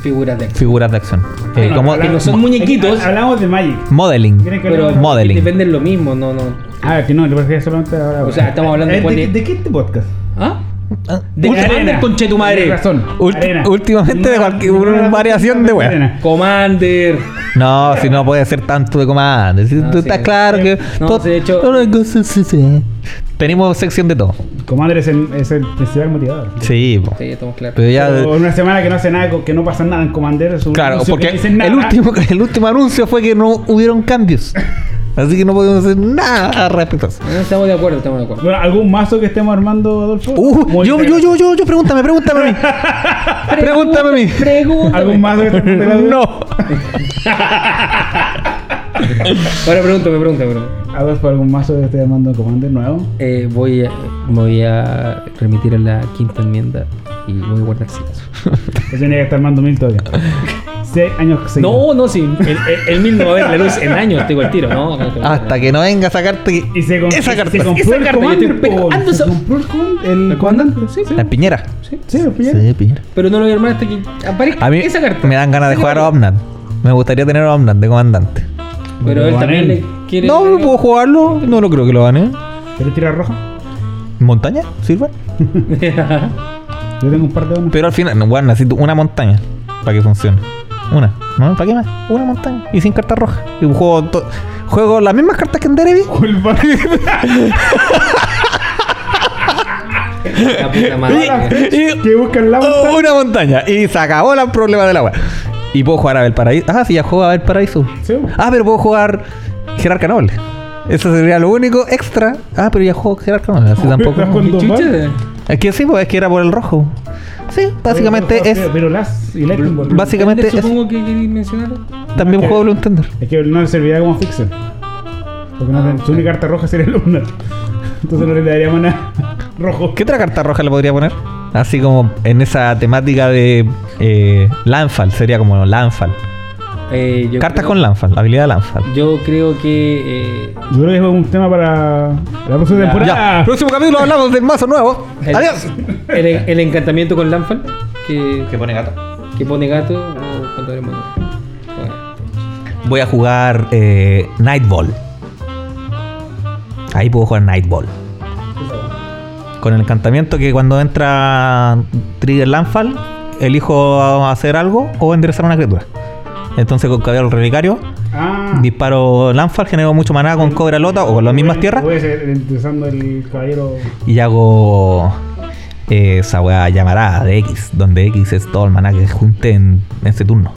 Figuras de acción. figuras de acción. Eh, no, como Que no son muñequitos, Hablamos de Magic. modeling. Pero Modeling. venden lo mismo, no, no. Ah, que no, le parecía solamente ahora. O sea, estamos hablando Eh, de- de, de qué este podcast? ¿Ah? Ah, De Arena. Commander, conche tu madre. Razón. Ulti- Arena. últimamente de cualquier- una variación de wea. Arena. Commander. No, si no puede ser tanto de comando. Si No, tú sí. estás claro que. No, todo- de hecho- todo-. Tenemos sección de todo. Commander es el, es el principal motivador. Sí, po. Sí, estamos claros. pero ya. Pero una semana que no hace nada, que no pasa nada en Commander. Es un Claro, porque que dicen nada. el último, el último anuncio fue que no hubieron cambios. Así que no podemos hacer nada al respecto. Estamos de acuerdo, estamos de acuerdo. Bueno, ¿algún mazo que estemos armando, Adolfo? Uh, yo, yo, yo, yo, yo, pregúntame, pregúntame a mí. pregúntame a mí. Pregunta. ¿Algún mazo que estemos armando? No. Ahora pregúntame, pregúntame, pregúntame. Adolfo, ¿algún mazo que esté armando en Commander nuevo? Eh, voy, a, me voy a remitir a la quinta enmienda y voy a guardar silencio. Yo tenía que estar armando mil todavía. Seis años seguidos. No, no, sí. El, el, el mil no va a ver la luz en años, tengo el tiro, ¿no? Hasta que no venga a sacarte Y se, con- esa y carta. se compró Esa el carta, yo Commander. estoy esperando po. esa- ¿Se compró el Commander? ¿El ¿El comandante? Sí, La piñera. Sí. Sí, lo. Sí, piñera. Pero no lo voy a armar hasta que aparezca A mí esa carta. me dan ganas de Sí, jugar a. Omnat. Me gustaría tener a Omnat de comandante. Pero él también le quiere. No, no puedo jugarlo. No lo creo que lo gane. ¿Quieres tirar roja? ¿Montaña? ¿Sirve? Yo tengo un par de donas. Pero al final, no, bueno, necesito una montaña para que funcione. Una. ¿No? ¿Para qué más? Una montaña. Y sin cartas rojas. Y juego, to- juego las mismas cartas que en Derby. La puta madre. Y- Que buscan la Oh, una montaña. Y se acabó el problema del agua. Y puedo jugar a Valparaíso. Ah, sí, ya juego a Valparaíso. Sí. Ah, pero puedo jugar Gerard Canoble. Eso sería lo único extra. Ah, pero ya juego Gerard Canoble. Así tampoco. Es que sí, pues es que era por el rojo. Sí, básicamente Pero- es. pero- las y Lightning. Básicamente es. Supongo que mencionar. También que- juego Blue Thunder. Es que no le serviría como fixer. Porque no ten- su única carta roja sería el Lunar. Entonces no le daríamos nada rojo. ¿Qué otra carta roja le podría poner? Así como en esa temática de eh, Landfall, sería como Landfall. Eh, yo Cartas creo- con Landfall, habilidad Landfall. Yo creo que. eh, Yo creo que es un tema para la próxima Ya. temporada. Ya, próximo capítulo hablamos del mazo nuevo. el, Adiós. El, el encantamiento con Lanfal. Que, pone gato? que pone gato o cuando. Bueno. Voy a jugar eh, Nightball. Ahí puedo jugar Nightball. Con el encantamiento que cuando entra Trigger Landfall, elijo hacer algo o enderezar una criatura. Entonces con Caballero Relicario, Ah. disparo Landfall, genero mucho maná con Cobra Lota o con las mismas tierras. Puede ser empezando el caballero. Y hago eh, esa weá llamará de X, donde X es todo el maná que junte en, en ese turno.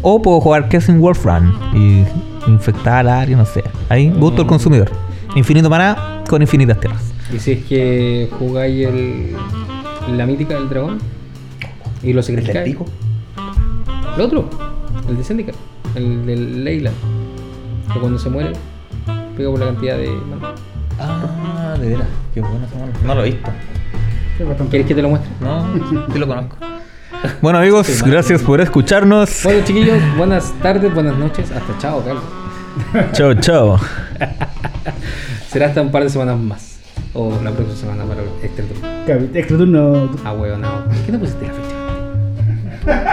O puedo jugar Kessing Wolfram y infectar al área, no sé. Ahí gusto el consumidor. Infinito maná con infinitas tierras. Y si es que jugáis el, la mítica del dragón y lo sacrificáis. El otro, el de Syndicate, el del Leyland. Que cuando se muere, pega por la cantidad de. Ah, de veras, qué bueno No lo he visto. ¿Quieres que te lo muestre? No, sí lo conozco. Bueno amigos, gracias por escucharnos. Bueno, chiquillos, buenas tardes, buenas noches. Hasta chao, Carlos. Chao, chao. Será hasta un par de semanas más. O la próxima semana para el extra turno. Extra turno. Ah, huevo, no. ¿Qué no pusiste la fecha?